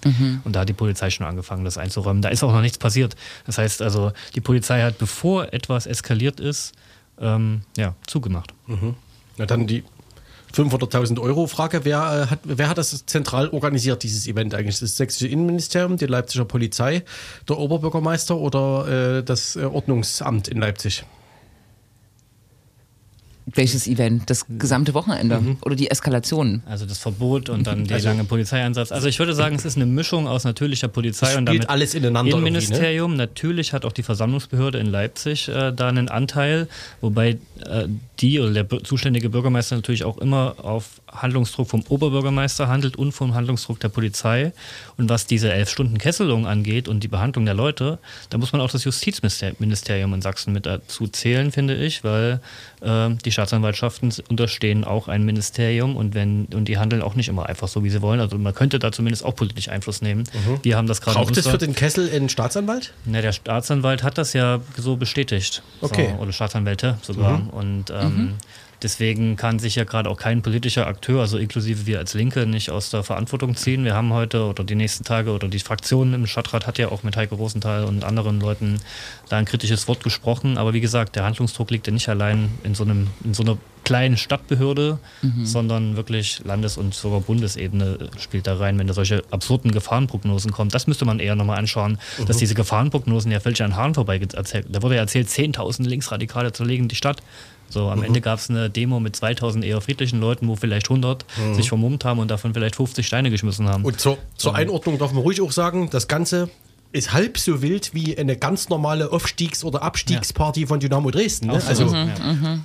Und da hat die Polizei schon angefangen, das einzuräumen. Da ist auch noch nichts passiert. Das heißt also, die Polizei hat, bevor etwas eskaliert ist, ähm, ja, zugemacht. Na dann die 500.000 Euro Frage. Wer, äh, hat, wer hat das zentral organisiert, dieses Event eigentlich? Das sächsische Innenministerium, die Leipziger Polizei, der Oberbürgermeister oder äh, das äh, Ordnungsamt in Leipzig? Welches Event? Das gesamte Wochenende oder die Eskalation? Also das Verbot und dann der Also- lange Polizeieinsatz. Also ich würde sagen, es ist eine Mischung aus natürlicher Polizei und damit alles ineinander ne? Innenministerium. Natürlich hat auch die Versammlungsbehörde in Leipzig äh, da einen Anteil, wobei äh, die oder der zuständige Bürgermeister natürlich auch immer auf Handlungsdruck vom Oberbürgermeister handelt und vom Handlungsdruck der Polizei. Und was diese elf Stunden Kesselung angeht und die Behandlung der Leute, da muss man auch das Justizministerium in Sachsen mit dazu zählen, finde ich, weil äh, die Staatsanwaltschaften unterstehen auch ein Ministerium und wenn und die handeln auch nicht immer einfach so, wie sie wollen. Also man könnte da zumindest auch politisch Einfluss nehmen. Wir haben das gerade Braucht es für den Kessel einen Staatsanwalt? na, der Staatsanwalt hat das ja so bestätigt. Okay. So, oder Staatsanwälte sogar. Und ähm, deswegen kann sich ja gerade auch kein politischer Akteur, also inklusive wir als Linke, nicht aus der Verantwortung ziehen. Wir haben heute oder die nächsten Tage oder die Fraktion im Stadtrat hat ja auch mit Heike Rosenthal und anderen Leuten da ein kritisches Wort gesprochen. Aber wie gesagt, der Handlungsdruck liegt ja nicht allein in so, einem, in so einer kleinen Stadtbehörde, sondern wirklich Landes- und sogar Bundesebene spielt da rein, wenn da solche absurden Gefahrenprognosen kommen. Das müsste man eher nochmal anschauen, dass diese Gefahrenprognosen ja völlig an Haaren vorbei erzählt. Da wurde ja erzählt, 10.000 Linksradikale zerlegen die Stadt. So, am Ende gab es eine Demo mit 2000 eher friedlichen Leuten, wo vielleicht 100 sich vermummt haben und davon vielleicht 50 Steine geschmissen haben. Und zur, zur Einordnung darf man ruhig auch sagen, das Ganze ist halb so wild wie eine ganz normale Aufstiegs- oder Abstiegsparty von Dynamo Dresden. Ne? Also, ja.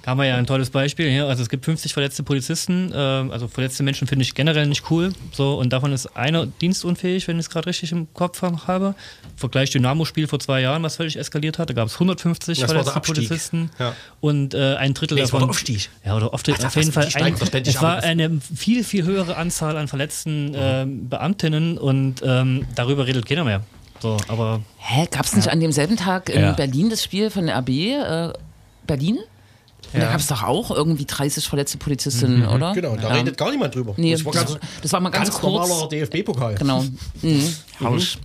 Haben wir ja ein tolles Beispiel hier. Also es gibt 50 verletzte Polizisten. Äh, also verletzte Menschen finde ich generell nicht cool. So, und davon ist einer dienstunfähig, wenn ich es gerade richtig im Kopf habe. Vergleich Dynamo-Spiel vor zwei Jahren, was völlig eskaliert hat. Da gab es 150 Das war verletzte. Polizisten. Ja. Und äh, ein Drittel Nee, war davon. der Aufstieg. Ja, oder oft, Ach, auf das- jeden Fall. Ein, es war eine viel, viel höhere Anzahl an verletzten äh, Beamtinnen und ähm, darüber redet keiner mehr. So, aber Hä, gab es nicht an demselben Tag in Ja. Berlin das Spiel von der AB äh, Berlin? Und da gab es doch auch irgendwie 30 verletzte Polizistinnen, oder? genau, da Ja. redet gar niemand drüber. Nee, das war ganz, das war mal ganz, ganz kurz. normaler DFB-Pokal. Genau. Mhm. Rausch.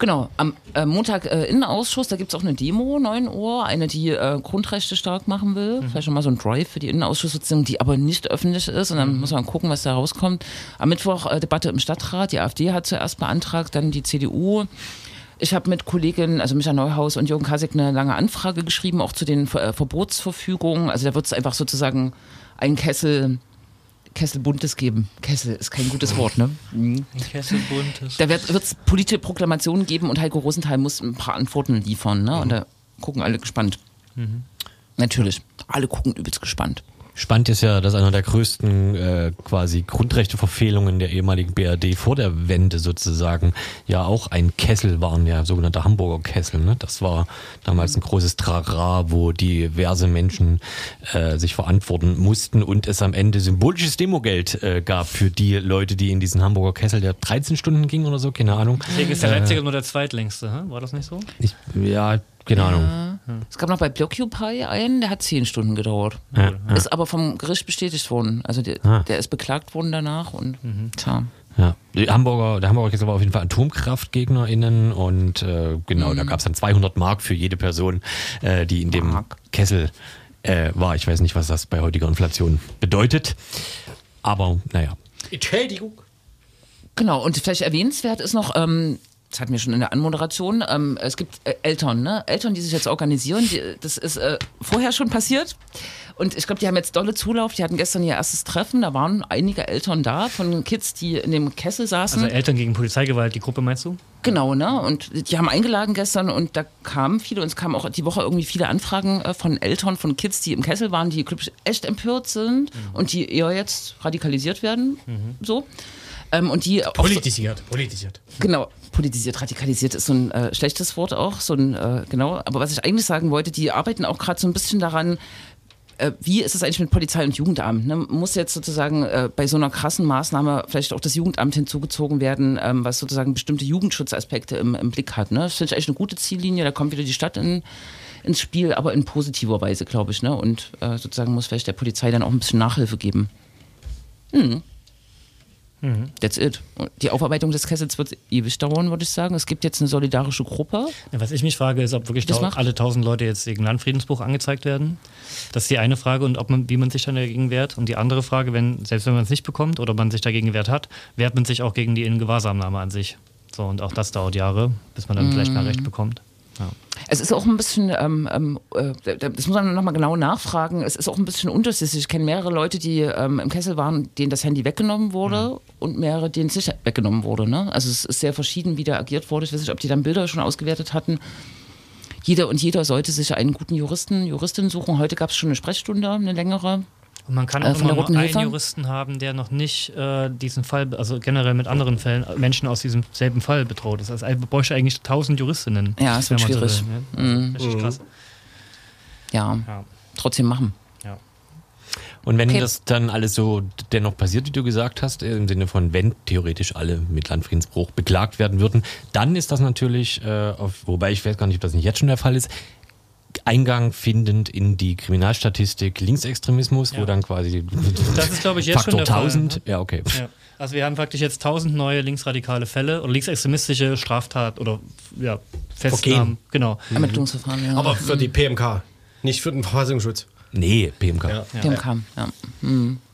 Genau, am äh, Montag äh, Innenausschuss, da gibt es auch eine Demo, 9 Uhr, eine, die äh, Grundrechte stark machen will. Vielleicht schon mal so ein Drive für die Innenausschusssitzung, die aber nicht öffentlich ist. Und dann muss man gucken, was da rauskommt. Am Mittwoch äh, Debatte im Stadtrat. Die AfD hat zuerst beantragt, dann die CDU. Ich habe mit Kolleginnen, also Micha Neuhaus und Jürgen Kasek, eine lange Anfrage geschrieben, auch zu den Ver äh, Verbotsverfügungen. Also da wird es einfach sozusagen einen Kessel, Kessel Buntes geben. Kessel ist kein gutes Wort, ne? ein Kesselbund ist. Da wird es politische Proklamationen geben und Heiko Rosenthal muss ein paar Antworten liefern. Ne? Und da gucken alle gespannt. Natürlich. Alle gucken übelst gespannt. Spannend ist ja, dass einer der größten äh, quasi Grundrechteverfehlungen der ehemaligen BRD vor der Wende sozusagen ja auch ein Kessel waren, ja sogenannter Hamburger Kessel. Ne? Das war damals ein großes Trara, wo diverse Menschen äh, sich verantworten mussten und es am Ende symbolisches Demogeld äh, gab für die Leute, die in diesen Hamburger Kessel, der 13 Stunden ging oder so, keine Ahnung. Deswegen ist der Leipziger nur der zweitlängste, hä? war das nicht so? Ich, ja, keine Ahnung. Es gab noch bei Blockupy einen, der hat zehn Stunden gedauert. Ja, ja. Ist aber vom Gericht bestätigt worden. Also der, Ah. der ist beklagt worden danach und tja. Ja, die Hamburger, der Hamburger Kessel war auf jeden Fall AtomkraftgegnerInnen und äh, genau, da gab es dann 200 Mark für jede Person, äh, die in dem Mark. Kessel äh, war. Ich weiß nicht, was das bei heutiger Inflation bedeutet, aber naja. Entschädigung. Genau, und vielleicht erwähnenswert ist noch, ähm, das hatten wir schon in der Anmoderation, ähm, es gibt äh, Eltern, ne? Eltern, die sich jetzt organisieren. Die, das ist äh, vorher schon passiert. Und ich glaube, die haben jetzt dolle Zulauf. Die hatten gestern ihr erstes Treffen. Da waren einige Eltern da von Kids, die in dem Kessel saßen. Also Eltern gegen Polizeigewalt, die Gruppe meinst du? Genau, ne? Und die haben eingeladen gestern und da kamen viele, und es kamen auch die Woche irgendwie viele Anfragen äh, von Eltern, von Kids, die im Kessel waren, die echt empört sind und die eher jetzt radikalisiert werden. So. Ähm, und die auch so, Politisiert, politisiert. Genau, politisiert, radikalisiert ist so ein äh, schlechtes Wort auch, so ein, äh, genau. Aber was ich eigentlich sagen wollte, die arbeiten auch gerade so ein bisschen daran, äh, wie ist es eigentlich mit Polizei und Jugendamt? Ne? Muss jetzt sozusagen äh, bei so einer krassen Maßnahme vielleicht auch das Jugendamt hinzugezogen werden, ähm, was sozusagen bestimmte Jugendschutzaspekte im, im Blick hat? Ne? Das finde ich eigentlich eine gute Ziellinie, da kommt wieder die Stadt in, ins Spiel, aber in positiver Weise, glaube ich. Ne? Und äh, sozusagen muss vielleicht der Polizei dann auch ein bisschen Nachhilfe geben. That's it. Die Aufarbeitung des Kessels wird ewig dauern, würde ich sagen. Es gibt jetzt eine solidarische Gruppe. Ja, Was ich mich frage, ist, ob wirklich Das tau macht- alle tausend Leute jetzt wegen Landfriedensbruch angezeigt werden. Das ist die eine Frage und ob man, wie man sich dann dagegen wehrt. Und die andere Frage, wenn, selbst wenn man es nicht bekommt oder man sich dagegen gewehrt hat, wehrt man sich auch gegen die Ingewahrsamnahme an sich. So, und auch das dauert Jahre, bis man dann vielleicht mal Recht bekommt. Ja. Es ist auch ein bisschen, ähm, ähm, äh, das muss man nochmal genau nachfragen, es ist auch ein bisschen unterschiedlich. Ich kenne mehrere Leute, die ähm, im Kessel waren, denen das Handy weggenommen wurde und mehrere, denen es nicht weggenommen wurde. Ne? Also es ist sehr verschieden, wie da agiert wurde. Ich weiß nicht, ob die dann Bilder schon ausgewertet hatten. Jeder und jeder sollte sich einen guten Juristen, Juristin suchen. Heute gab es schon eine Sprechstunde, eine längere. Und man kann Äh, auch immer nur Hilfe? einen Juristen haben, der noch nicht äh, diesen Fall, also generell mit anderen Fällen, äh, Menschen aus diesem selben Fall bedroht ist. Also man bräuchte eigentlich tausend Juristinnen. Ja, es wird schwierig. will, ne? also Richtig krass. Ja, Ja. trotzdem machen. Ja. Und wenn Okay. das dann alles so dennoch passiert, wie du gesagt hast, im Sinne von, wenn theoretisch alle mit Landfriedensbruch beklagt werden würden, dann ist das natürlich, äh, auf, wobei ich weiß gar nicht, ob das nicht jetzt schon der Fall ist, Eingang findend in die Kriminalstatistik Linksextremismus, wo Ja. dann quasi Das ist, glaube ich, jetzt Faktor schon der Fall, 1000, ne? ja okay. Ja. Also wir haben praktisch jetzt tausend neue linksradikale Fälle oder linksextremistische Straftat oder ja, Festnahmen. Genau. Ermittlungsverfahren, ja. Aber für die PMK, nicht für den Verfassungsschutz. Nee, PMK. Ja. PMK, ja.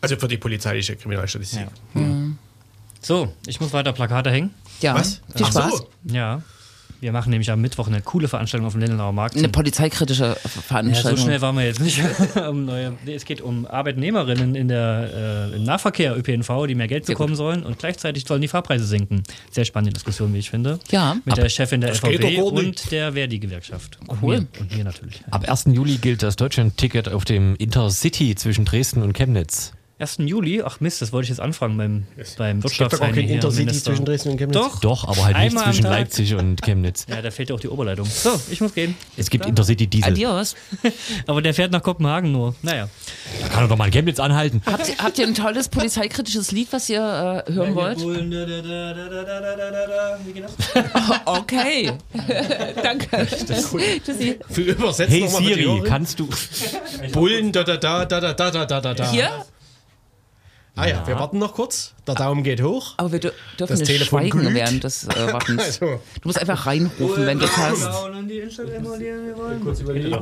Also für die polizeiliche Kriminalstatistik. Ja. So, ich muss weiter Plakate hängen. ja. Was? Viel Ach Spaß. so. Ja. Wir machen nämlich am Mittwoch eine coole Veranstaltung auf dem Lindenauer Markt. Eine polizeikritische Ja, Veranstaltung. so schnell waren wir jetzt nicht. um neue, nee, es geht um Arbeitnehmerinnen in der, äh, im Nahverkehr ÖPNV, die mehr Geld Sehr bekommen sollen und gleichzeitig sollen die Fahrpreise sinken. Sehr spannende Diskussion, wie ich finde. Ja. Mit der Chefin der nicht. und der Verdi-Gewerkschaft. Und Cool. Mir, und mir natürlich. Ab 1. Juli gilt das Deutschland-Ticket auf dem Intercity zwischen Dresden und Chemnitz. 1. Juli, ach Mist, das wollte ich jetzt anfangen beim, beim Es gibt doch kein Intercity zwischen Dresden und Chemnitz. Doch. Doch, aber halt nicht zwischen. Leipzig und Chemnitz. Ja, da fehlt ja auch die Oberleitung. So, ich muss gehen. Es gibt Intercity Diesel. Adios. Aber der fährt nach Kopenhagen nur. Naja. Da kann er doch mal in Chemnitz anhalten. Habt ihr, habt ihr ein tolles polizeikritisches Lied, was ihr äh, hören wollt? Okay. Danke. Tschüssi. Für übersetzen Hey Siri, kannst du. Bullen, da, da, da, da, da, da, da, da, da, da. Hier? Ah ja, wir warten noch kurz. Der Daumen geht hoch. Aber wir dür- dürfen Das nicht Telefon schweigen glüht. während des äh, Wartens. Also, Du musst einfach reinrufen, wenn du es hast.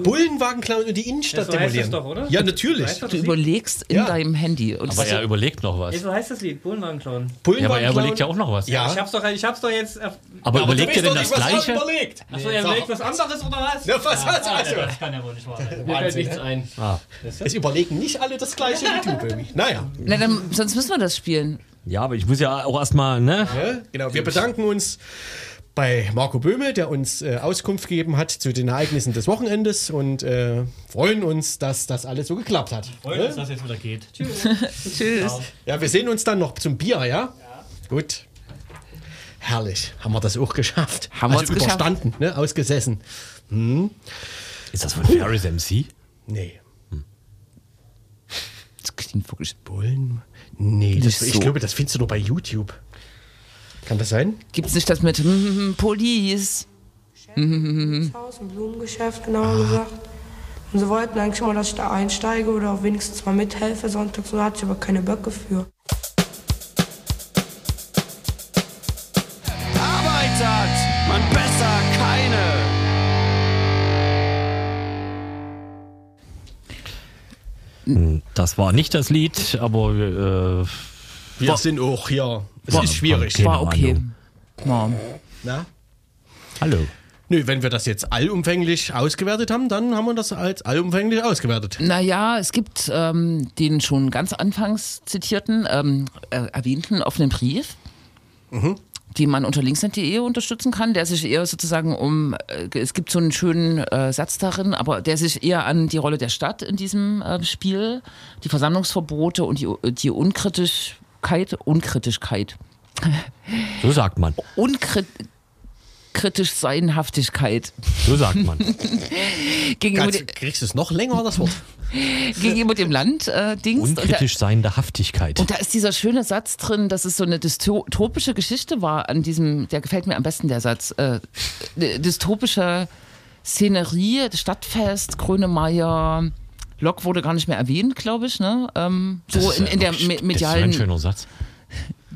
Bullenwagen klauen und die Innenstadt Ja, so heißt demolieren. das doch, oder? Ja, natürlich. Weißt du, Du überlegst in Ja. deinem Handy. Und Aber er überlegt noch was. So heißt das Lied, Bullenwagen klauen. Ja, Bullenwagen aber er klauen. überlegt ja auch noch was. Ja. Ich hab's doch, ich hab's doch jetzt. Achso, Aber Aber überlegt er denn das Gleiche? überlegt. er überlegt was anderes oder was? Ja, was hat's also? Das kann ja wohl nicht wahr sein. Mir fällt nichts ein. Es überlegen nicht alle das gleiche wie du, Baby. Naja, Na, dann, sonst müssen wir das spielen. Ja, aber ich muss ja auch erstmal, ne? ja, genau. Wir bedanken uns bei Marco Böhme, der uns äh, Auskunft gegeben hat zu den Ereignissen des Wochenendes und äh, freuen uns, dass das alles so geklappt hat. Freut uns, dass jetzt wieder geht. Tschüss. Tschüss. Ja, wir sehen uns dann noch zum Bier, ja? Gut. Herrlich. Haben wir das auch geschafft? Haben wir also es geschafft. überstanden, ne? Ausgesessen. Ist das von Ferris MC? Nee. Das klingt wirklich. Bullen? Nee, das, Nicht ich so. glaube, das findest du nur bei YouTube. Kann das sein? Gibt's nicht das mit mm, Police? Haus, ein Blumengeschäft, genauer gesagt. Und sie wollten eigentlich schon mal, dass ich da einsteige oder auch wenigstens mal mithelfe sonntags. So hatte ich aber keine Böcke für. Arbeit Das war nicht das Lied, aber äh, Wir sind auch hier. Es War- ist schwierig. Keine War okay. Ja. Na? hallo. Nö, wenn wir das jetzt allumfänglich ausgewertet haben, dann haben wir das als allumfänglich ausgewertet. Naja, es gibt ähm, den schon ganz anfangs zitierten, ähm, äh, erwähnten offenen Brief. Den man unter linksnet.de unterstützen kann, der sich eher sozusagen um, äh, es gibt so einen schönen äh, Satz darin, aber der sich eher an die Rolle der Stadt in diesem äh, Spiel, die Versammlungsverbote und die, die Unkritischkeit, Unkritischkeit, So sagt man. Unkritisch Seinhaftigkeit So sagt man. gegenüber, Kannst, kriegst du es noch länger, das Wort? gegenüber dem Land äh, Dings. Unkritisch seiende Haftigkeit. Und da ist dieser schöne Satz drin, dass es so eine dystopische Geschichte war an diesem, der gefällt mir am besten, der Satz. Äh, eine dystopische Szenerie, Stadtfest, Grönemeyer, Lok wurde gar nicht mehr erwähnt, glaube ich, ne? Ähm, so Das ist in, in der wirklich- me- Das ist ein medialen schöner Satz.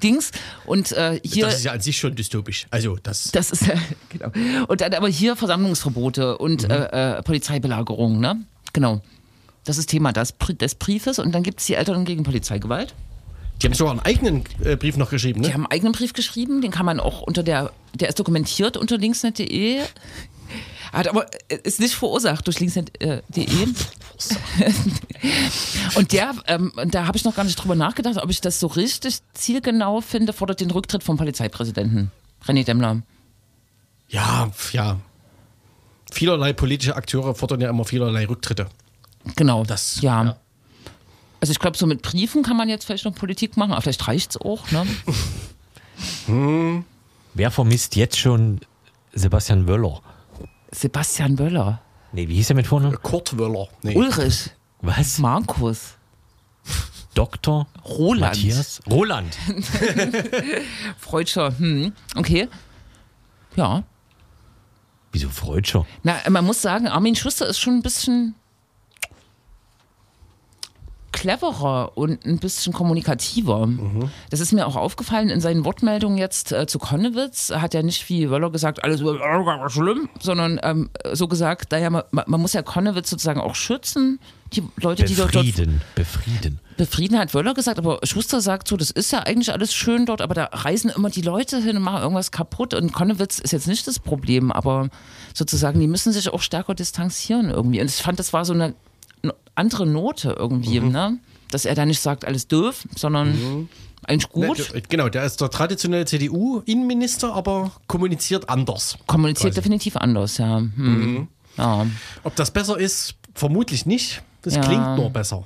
Dings. Und äh, hier. Das ist ja an sich schon dystopisch. Also das. Das ist ja, genau. Und dann aber hier Versammlungsverbote und äh, äh, Polizeibelagerung, ne? Genau. Das ist Thema des, des Briefes. Und dann gibt es die Eltern gegen Polizeigewalt. Die haben sogar einen eigenen äh, Brief noch geschrieben, Die ne? haben einen eigenen Brief geschrieben, den kann man auch unter der, der ist dokumentiert unter linksnet.de. Hat aber äh, ist nicht verursacht durch linksnet.de. und der, ähm, und da habe ich noch gar nicht drüber nachgedacht, ob ich das so richtig zielgenau finde, fordert den Rücktritt vom Polizeipräsidenten René Demmler. Ja, ja. Vielerlei politische Akteure fordern ja immer vielerlei Rücktritte. Genau. Das- ja. ja. Also ich glaube, so mit Briefen kann man jetzt vielleicht noch Politik machen, aber vielleicht reicht es auch. Ne? Wer vermisst jetzt schon Sebastian Wöller? Sebastian Böller, Nee, wie hieß er mit Vornamen? Kurt Wöller. Nee. Ulrich, Was? Markus, Dr. Roland. Matthias? Roland. Freudscher. Hm. Okay. Ja. Wieso Freudscher? Na, man muss sagen, Armin Schuster ist schon ein bisschen cleverer und ein bisschen kommunikativer. Das ist mir auch aufgefallen in seinen Wortmeldungen jetzt äh, zu Konnewitz. Er hat ja nicht wie Wöller gesagt, alles äh, schlimm, sondern ähm, so gesagt, naja, man, man muss ja Konnewitz sozusagen auch schützen. Die Leute, die dort, dort Befrieden. Befrieden. befrieden hat Wöller gesagt, aber Schuster sagt so, das ist ja eigentlich alles schön dort, aber da reisen immer die Leute hin und machen irgendwas kaputt und Konnewitz ist jetzt nicht das Problem, aber sozusagen, die müssen sich auch stärker distanzieren irgendwie. Und ich fand, das war so eine andere Note irgendwie, ne? Dass er da nicht sagt, alles doof, sondern eigentlich Ne, gut. d- Genau, der ist der traditionelle CDU-Innenminister, aber kommuniziert anders. Kommuniziert definitiv anders, ja. Hm. Ja. Ob das besser ist, vermutlich nicht. Das Ja. klingt nur besser.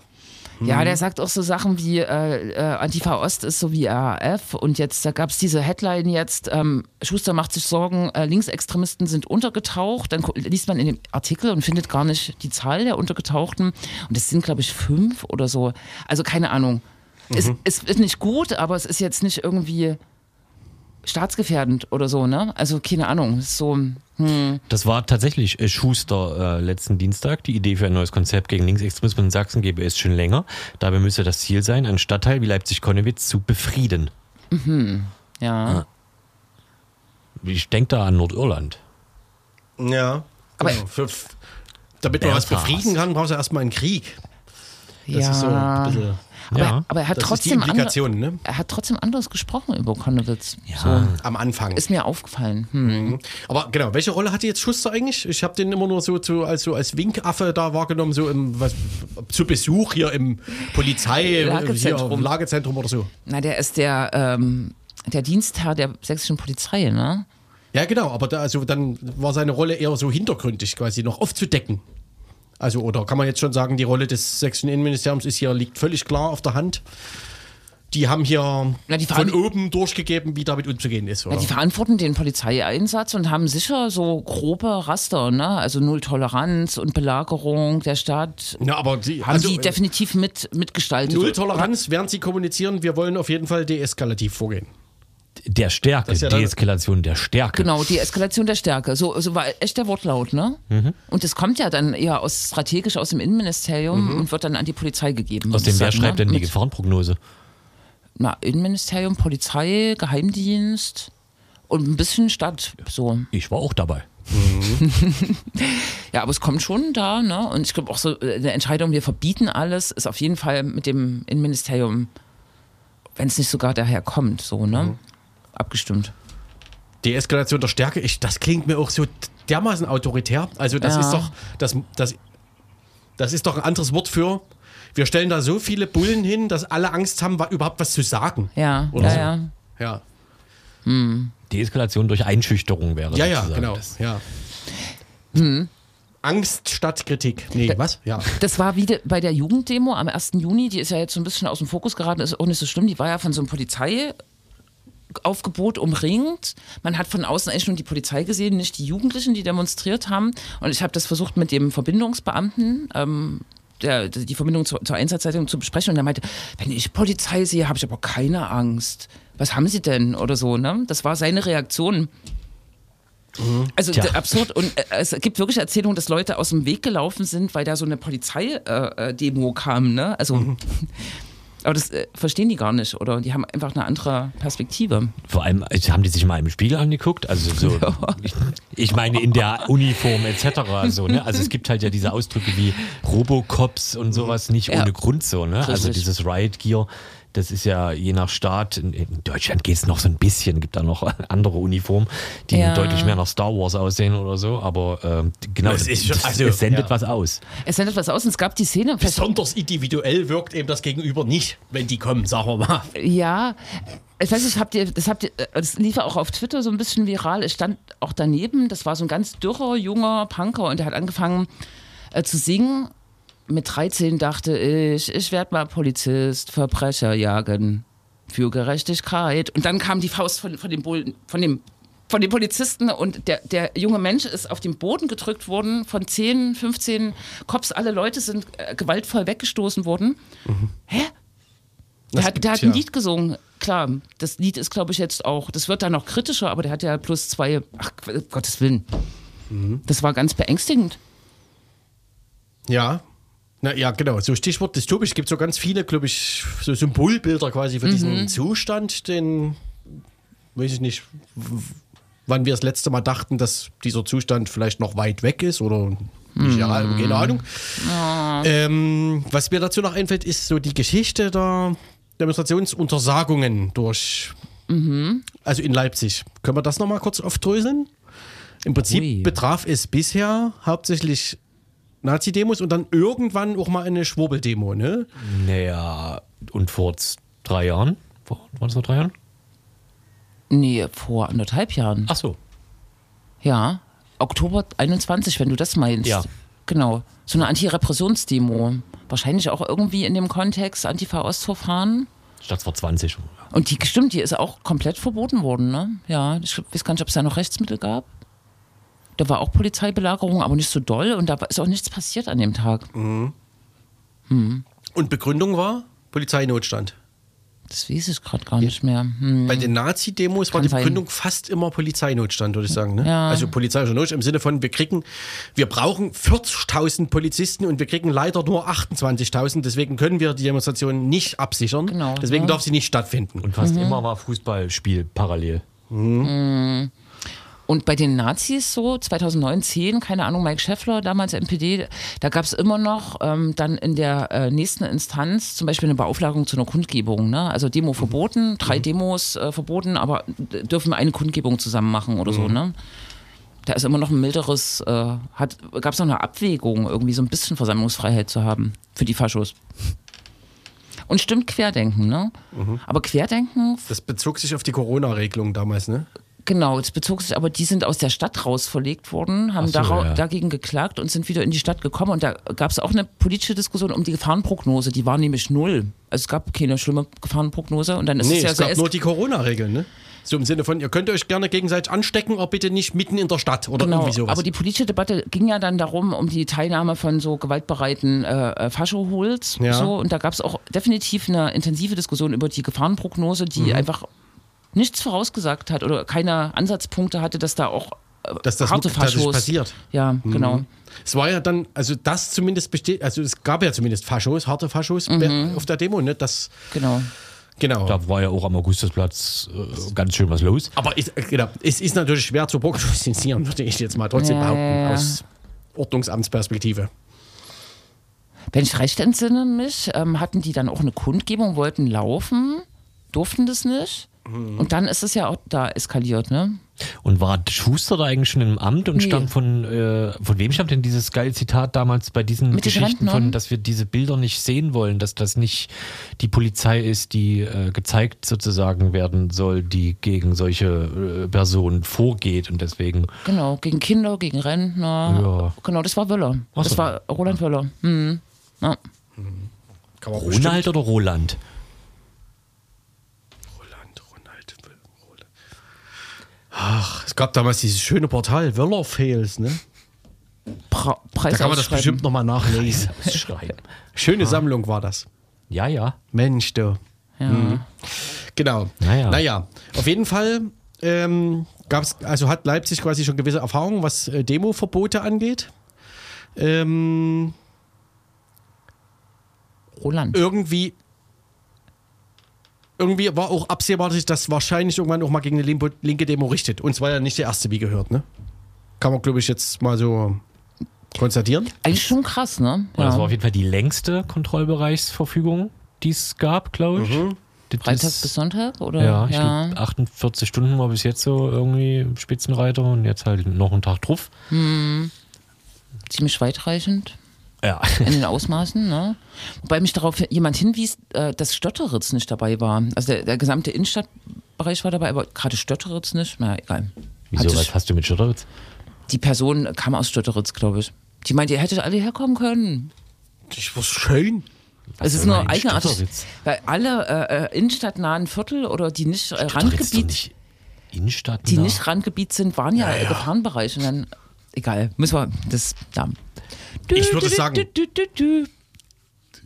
Ja, der sagt auch so Sachen wie äh, äh, Antifa Ost ist so wie RAF und jetzt da gab es diese Headline jetzt, ähm, Schuster macht sich Sorgen, äh, Linksextremisten sind untergetaucht. Dann liest man in dem Artikel und findet gar nicht die Zahl der Untergetauchten. Und es sind, glaube ich, fünf oder so. Also keine Ahnung. Es, es ist nicht gut, aber es ist jetzt nicht irgendwie staatsgefährdend oder so, ne? Also keine Ahnung. Es ist so, hm, Das war tatsächlich äh, Schuster äh, letzten Dienstag. Die Idee für ein neues Konzept gegen Linksextremismus in Sachsen gäbe es schon länger. Dabei müsse das Ziel sein, einen Stadtteil wie Leipzig-Konnewitz zu befrieden. ja. Ich denke da an Nordirland. Ja. Aber- genau. Für, damit man was befrieden kann, brauchst du erstmal einen Krieg. Das ja. ist so ein bisschen. Aber, Ja, aber er hat Das ist die trotzdem ne? er hat trotzdem anders gesprochen über Konnewitz. Ja. So, Am Anfang. ist mir aufgefallen. Hm. Aber genau, welche Rolle hatte jetzt Schuster eigentlich? Ich habe den immer nur so, zu, als, so als Winkaffe da wahrgenommen, so im, was, zu Besuch hier im Polizei, Lagezentrum. Hier, Lagezentrum oder so. Na, der ist der, ähm, der Dienstherr der sächsischen Polizei, ne? Ja, genau, aber da, also dann war seine Rolle eher so hintergründig quasi noch aufzudecken. Also, oder kann man jetzt schon sagen, die Rolle des sächsischen Innenministeriums ist hier, liegt völlig klar auf der Hand. Die haben hier Na, die von oben durchgegeben, wie damit umzugehen ist. Oder? Ja, die verantworten den Polizeieinsatz und haben sicher so grobe Raster, ne? Also Null Toleranz und Belagerung der Stadt. ja, aber die, Haben also, die definitiv mit, mitgestaltet. Null Toleranz, während sie kommunizieren, wir wollen auf jeden Fall deeskalativ vorgehen. Der Stärke, ja Deeskalation der Stärke. Genau, die Eskalation der Stärke. So, so war echt der Wortlaut, ne? Mhm. Und das kommt ja dann eher aus strategisch aus dem Innenministerium und wird dann an die Polizei gegeben. Mhm. Aus dem, wer schreibt denn ne? die Mit- Gefahrenprognose? Na, Innenministerium, Polizei, Geheimdienst und ein bisschen Stadt. So. Ich war auch dabei. Ja, aber es kommt schon da, ne? Und ich glaube auch so, äh, eine Entscheidung, wir verbieten alles, ist auf jeden Fall mit dem Innenministerium, wenn es nicht sogar daher kommt, so, ne? Abgestimmt. Deeskalation der Stärke, ich, das klingt mir auch so dermaßen autoritär. Also das Ja. ist doch, das, das, das ist doch ein anderes Wort für, wir stellen da so viele Bullen hin, dass alle Angst haben, überhaupt was zu sagen. Ja, Oder ja, so. ja. Ja. Deeskalation durch Einschüchterung wäre. Ja, ja, genau. das. Ja. Hm. Angst statt Kritik. Nee, was? Ja. Das war wie de, bei der Jugenddemo am 1. Juni, die ist ja jetzt so ein bisschen aus dem Fokus geraten, ist auch nicht so schlimm. Die war ja von so einem Polizeiaufgebot umringt. Man hat von außen eigentlich nur die Polizei gesehen, nicht die Jugendlichen, die demonstriert haben. Und ich habe das versucht mit dem Verbindungsbeamten. Ähm, der, die Verbindung zur, zur Einsatzzeitung zu besprechen und er meinte, wenn ich Polizei sehe, habe ich aber keine Angst. Was haben Sie denn? Oder so, ne? Das war seine Reaktion. Also Tja. absurd. Und äh, es gibt wirklich Erzählungen, dass Leute aus dem Weg gelaufen sind, weil da so eine Polizei-Demo kam. Ne? Also, aber das äh, verstehen die gar nicht. Oder die haben einfach eine andere Perspektive. Vor allem haben die sich mal im Spiegel angeguckt. Also so, ich, ich meine in der Uniform etc. So, ne? Also es gibt halt ja diese Ausdrücke wie Robocops und sowas nicht Ja. ohne Grund so. Ne? Also dieses Riot Gear. Das ist ja je nach Staat, in, in Deutschland geht es noch so ein bisschen, gibt da noch andere Uniformen, die Ja. deutlich mehr nach Star Wars aussehen oder so, aber ähm, genau, Das ist schon- das, also, es sendet ja. was aus. Es sendet was aus und es gab die Szene. Besonders individuell wirkt eben das Gegenüber nicht, wenn die kommen, sagen wir mal. Ja, ich weiß nicht, habt ihr, das habt ihr, äh, das lief ja auch auf Twitter so ein bisschen viral. Ich stand auch daneben, das war so ein ganz dürrer, junger Punker und der hat angefangen äh, zu singen. Mit 13 dachte ich, ich werde mal Polizist, Verbrecher jagen für Gerechtigkeit. Und dann kam die Faust von, von, dem, Bullen, von dem von den Polizisten und der, der junge Mensch ist auf den Boden gedrückt worden von 10, 15 Cops. Alle Leute sind äh, gewaltvoll weggestoßen worden. Hä? Der hat, der hat ein ja. Lied gesungen. Klar, das Lied ist, glaube ich, jetzt auch, das wird dann noch kritischer, aber der hat ja plus zwei, ach, Gottes Willen. Mhm. Das war ganz beängstigend. Ja. Na, ja, genau. So Stichwort dystopisch. Es gibt so ganz viele, glaube ich, so Symbolbilder quasi für diesen Zustand, den, weiß ich nicht, wann wir das letzte Mal dachten, dass dieser Zustand vielleicht noch weit weg ist oder nicht, ja, keine Ahnung. Ähm, was mir dazu noch einfällt, ist so die Geschichte der Demonstrationsuntersagungen durch, also in Leipzig. Können wir das nochmal kurz aufdröseln? Im Prinzip Ui. betraf es bisher hauptsächlich Nazi-Demos und dann irgendwann auch mal eine Schwurbeldemo, ne? Naja, und vor drei Jahren? Vor, waren es vor drei Jahren? Nee, vor anderthalb Jahren. Ach so. Ja, Oktober 21, wenn du das meinst. Ja. Genau. So eine Anti-Repressionsdemo. Wahrscheinlich auch irgendwie in dem Kontext Antifa-Ostverfahren. Statt vor 20. Und die, stimmt, die ist auch komplett verboten worden, ne? Ja, ich weiß gar nicht, ob es da noch Rechtsmittel gab. Da war auch Polizeibelagerung, aber nicht so doll und da war- ist auch nichts passiert an dem Tag. Und Begründung war Polizeinotstand. Das weiß ich gerade gar nicht mehr. Hm. Bei den Nazi-Demos war die sein. Begründung fast immer Polizeinotstand, würde ich sagen. Ne? Ja. Also polizeischer Notstand im Sinne von, wir kriegen, wir brauchen 40.000 Polizisten und wir kriegen leider nur 28.000, deswegen können wir die Demonstration nicht absichern. Genau, deswegen ja. darf sie nicht stattfinden. Und fast immer war Fußballspiel parallel. Und bei den Nazis so, 2009, keine Ahnung, Mike Schäffler, damals NPD, da gab es immer noch ähm, dann in der äh, nächsten Instanz zum Beispiel eine Beauflagung zu einer Kundgebung. Ne? Also Demo verboten, drei Demos äh, verboten, aber dürfen eine Kundgebung zusammen machen oder so. Ne? Da ist immer noch ein milderes, äh, hat, gab es noch eine Abwägung, irgendwie so ein bisschen Versammlungsfreiheit zu haben für die Faschos. Und stimmt Querdenken, ne? Aber Querdenken Das bezog sich auf die Corona-Regelung damals, ne? Genau, das bezog sich, aber die sind aus der Stadt raus verlegt worden, haben so, ja. dagegen geklagt und sind wieder in die Stadt gekommen. Und da gab es auch eine politische Diskussion um die Gefahrenprognose. Die war nämlich null. Also es gab keine schlimme Gefahrenprognose. Und dann ist Nee, es ja es gab nur die Corona-Regeln, ne? So im Sinne von, ihr könnt euch gerne gegenseitig anstecken, aber bitte nicht mitten in der Stadt oder Genau, irgendwie sowas. aber die politische Debatte ging ja dann darum, um die Teilnahme von so gewaltbereiten äh, äh, Faschohols. Ja. So, und da gab es auch definitiv eine intensive Diskussion über die Gefahrenprognose, die Mhm. einfach nichts vorausgesagt hat oder keine Ansatzpunkte hatte, dass da auch äh, Dass das harte Faschos passiert. Ja, genau. Es war ja dann, also das zumindest besteht, also es gab ja zumindest Faschos, harte Faschos Mhm. auf der Demo, ne? Das, Genau. genau. Da war ja auch am Augustusplatz äh, ganz schön was los. Aber ist, äh, genau, es ist natürlich schwer zu prognostizieren, würde ich jetzt mal trotzdem Ja, behaupten, ja, ja. aus Ordnungsamtsperspektive. Wenn ich recht entsinne mich, ähm, hatten die dann auch eine Kundgebung, wollten laufen, durften das nicht. Und dann ist es ja auch da eskaliert, ne? Und war Schuster da eigentlich schon im Amt und Nee. stammt von, äh, von wem stammt denn dieses geile Zitat damals bei diesen Mit Geschichten von, dass wir diese Bilder nicht sehen wollen, dass das nicht die Polizei ist, die äh, gezeigt sozusagen werden soll, die gegen solche äh, Personen vorgeht und deswegen Genau, gegen Kinder, gegen Rentner. Ja. Genau, das war Wöller. Ach Das so. war Roland Wöller. Mhm. Ja. Kann man bestimmt- Ronald oder? Roland, Ronald, Roland. Ach, es gab damals dieses schöne Portal Wöller Fails, ne? Preis Da kann man das bestimmt nochmal nachlesen. Schöne Sammlung war das. Ja, ja. Mensch, du. Ja. Genau. Naja. naja, auf jeden Fall ähm, gab's, also hat Leipzig quasi schon gewisse Erfahrungen, was äh, Demo-Verbote angeht. Ähm, Roland. irgendwie, irgendwie war auch absehbar, dass sich das wahrscheinlich irgendwann auch mal gegen eine linke Demo richtet. Und zwar ja nicht der erste, wie gehört, ne? Kann man, glaube ich, jetzt mal so konstatieren. Eigentlich schon krass, ne? Und Das war auf jeden Fall die längste Kontrollbereichsverfügung, die es gab, glaube ich. Das Freitag bis Sonntag? Oder? Ja, ich glaube 48 Stunden war bis jetzt so irgendwie Spitzenreiter und jetzt halt noch einen Tag drauf. Ziemlich weitreichend Ja. in den Ausmaßen, ne? Wobei mich darauf jemand hinwies, äh, dass Stötteritz nicht dabei war. Also der, der gesamte Innenstadtbereich war dabei, aber gerade Stötteritz nicht. Na, egal. Wieso, Hat sich- was hast du mit Schotteritz? Die Person kam aus Stötteritz, glaube ich. Die meinte, ihr hättet alle herkommen können. Das war schön. es ist soll nur eigenartig, weil alle äh, äh, innenstadtnahen Viertel oder die nicht äh, ist Randgebiet, nicht Innenstadt. die nicht Randgebiet sind, waren ja, äh, Gefahrenbereich. Und dann, egal, müssen wir das, ja. Ich würde sagen- Du, du, du, du.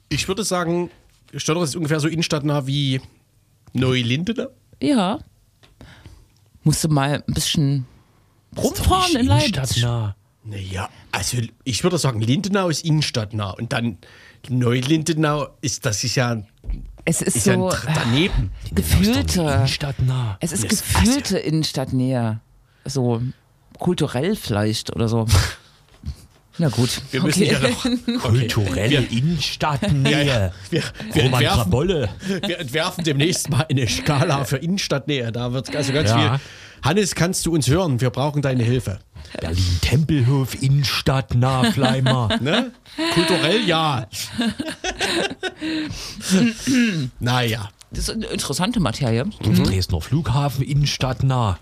Ich würde sagen, Stotteritz ist ungefähr so innenstadtnah wie Neulindene. Ja. Musste mal ein bisschen rumfahren in Leipzig. Naja, also ich würde sagen, Lindenau ist innenstadtnah und dann Neulindenau ist, das ist ja, Es ist, ist ja so ein Dr- daneben. gefühlte, Innenstadtnah. es ist Das- gefühlte Innenstadtnähe. So kulturell vielleicht oder so. Na gut. Wir müssen ja noch, Kulturelle Innenstadtnähe. wir, wir, Roman entwerfen, wir entwerfen demnächst mal eine Skala für Innenstadtnähe. Da wird also ganz Ja. viel. Hannes, kannst du uns hören? Wir brauchen deine Hilfe. Berlin-Tempelhof, Innenstadtnah, Fleimer. Ne? Kulturell ja. naja. Das ist eine interessante Materie. Dresdner Flughafen, Innenstadtnah.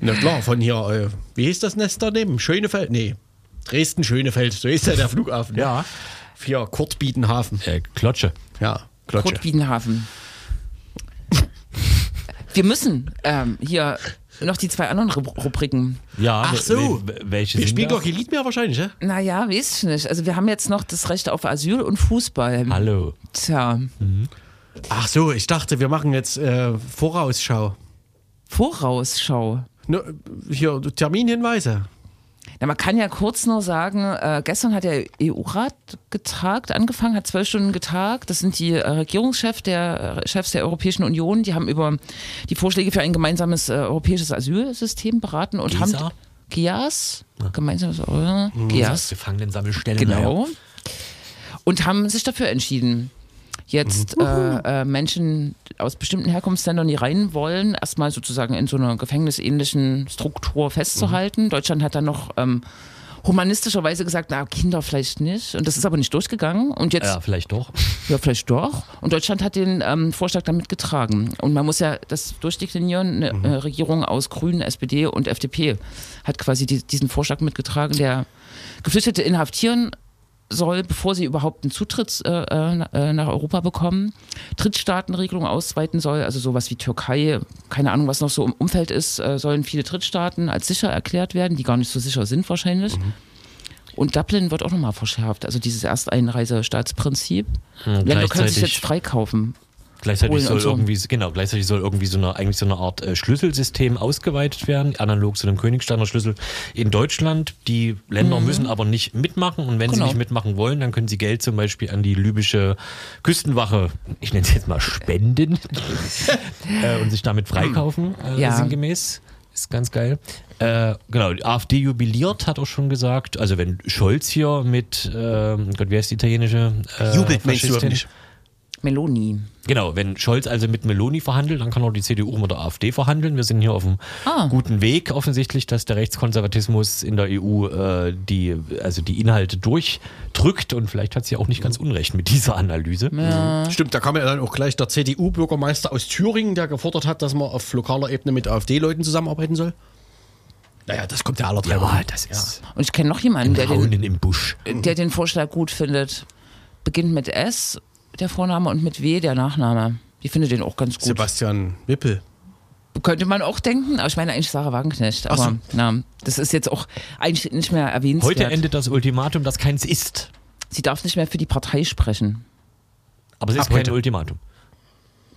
Na klar, von hier, äh, wie hieß das Nest daneben? Schönefeld? Nee. Dresden-Schönefeld, so ist ja der Flughafen. ne? Ja. Hier, Kurtbiedenhafen. Äh, Klotsche. Ja, Klotsche. Kurt Biedenhafen. Wir müssen ähm, hier noch die zwei anderen Rub- Rubriken. Ja, Ach so. we- welche Wir sind spielen doch kein Lied mehr wahrscheinlich, ja? Naja, weiß ich nicht. Also wir haben jetzt noch das Recht auf Asyl und Fußball. Hallo. Tja, Ach so, ich dachte, wir machen jetzt äh, Vorausschau. Vorausschau. Ne, hier, Terminhinweise. Na, man kann ja kurz nur sagen, äh, gestern hat der EU-Rat getagt, angefangen, hat zwölf Stunden getagt. Das sind die äh, Regierungschefs der, äh, Chefs der Europäischen Union. Die haben über die Vorschläge für ein gemeinsames äh, europäisches Asylsystem beraten und GISA? haben GIAS, gemeinsames äh, Das GIAS, Gefangenensammelstelle. genau. Und haben sich dafür entschieden, jetzt äh, äh, Menschen aus bestimmten Herkunftsländern, die rein wollen, erstmal sozusagen in so einer gefängnisähnlichen Struktur festzuhalten. Deutschland hat dann noch ähm, humanistischerweise gesagt, na, Kinder vielleicht nicht. Und das ist aber nicht durchgegangen. Und jetzt, Ja, vielleicht doch. ja, vielleicht doch. Und Deutschland hat den ähm, Vorschlag dann mitgetragen. Und man muss ja das durchdeklinieren. Eine äh, Regierung aus Grünen, SPD und FDP hat quasi die, diesen Vorschlag mitgetragen, der Geflüchtete inhaftieren soll, bevor sie überhaupt einen Zutritt äh, äh, nach Europa bekommen, Drittstaatenregelung ausweiten soll, also sowas wie Türkei, keine Ahnung, was noch so im Umfeld ist, äh, sollen viele Drittstaaten als sicher erklärt werden, die gar nicht so sicher sind wahrscheinlich. Und Dublin wird auch nochmal verschärft, also dieses Ersteinreisestaatsprinzip. Länder können sich jetzt freikaufen. Gleichzeitig soll so. irgendwie, genau, gleichzeitig soll irgendwie so eine, eigentlich so eine Art äh, Schlüsselsystem ausgeweitet werden, analog zu dem Königsteiner Schlüssel in Deutschland. Die Länder müssen aber nicht mitmachen und wenn sie Mhm. Genau. nicht mitmachen wollen, dann können sie Geld zum Beispiel an die libysche Küstenwache, ich nenne es jetzt mal spenden äh, und sich damit freikaufen, äh, Ja. sinngemäß. Ist ganz geil. Äh, genau, die AfD jubiliert, hat auch schon gesagt. Also wenn Scholz hier mit, ähm, Gott, wer ist die italienische? Äh, Jubelt Faschistin? nicht? Meloni. Genau, wenn Scholz also mit Meloni verhandelt, dann kann auch die CDU mit der AfD verhandeln. Wir sind hier auf einem Ah. guten Weg offensichtlich, dass der Rechtskonservatismus in der EU äh, die, also die Inhalte durchdrückt und vielleicht hat sie auch nicht ganz unrecht mit dieser Analyse. Stimmt, da kam ja dann auch gleich der CDU-Bürgermeister aus Thüringen, der gefordert hat, dass man auf lokaler Ebene mit AfD-Leuten zusammenarbeiten soll. Naja, das kommt ja aller drei Wochen. Ja, das ist Und ich kenne noch jemanden, der den, Raunen im Busch. der den Vorschlag gut findet. Beginnt mit S, der Vorname, und mit W, der Nachname. Die findet den auch ganz gut. Sebastian Wippel. Könnte man auch denken, aber ich meine eigentlich Sarah Wagenknecht. Aber so. na, das ist jetzt auch eigentlich nicht mehr erwähnenswert. Heute endet das Ultimatum, das keins ist. Sie darf nicht mehr für die Partei sprechen. Aber es ist Ab kein heute. Ultimatum.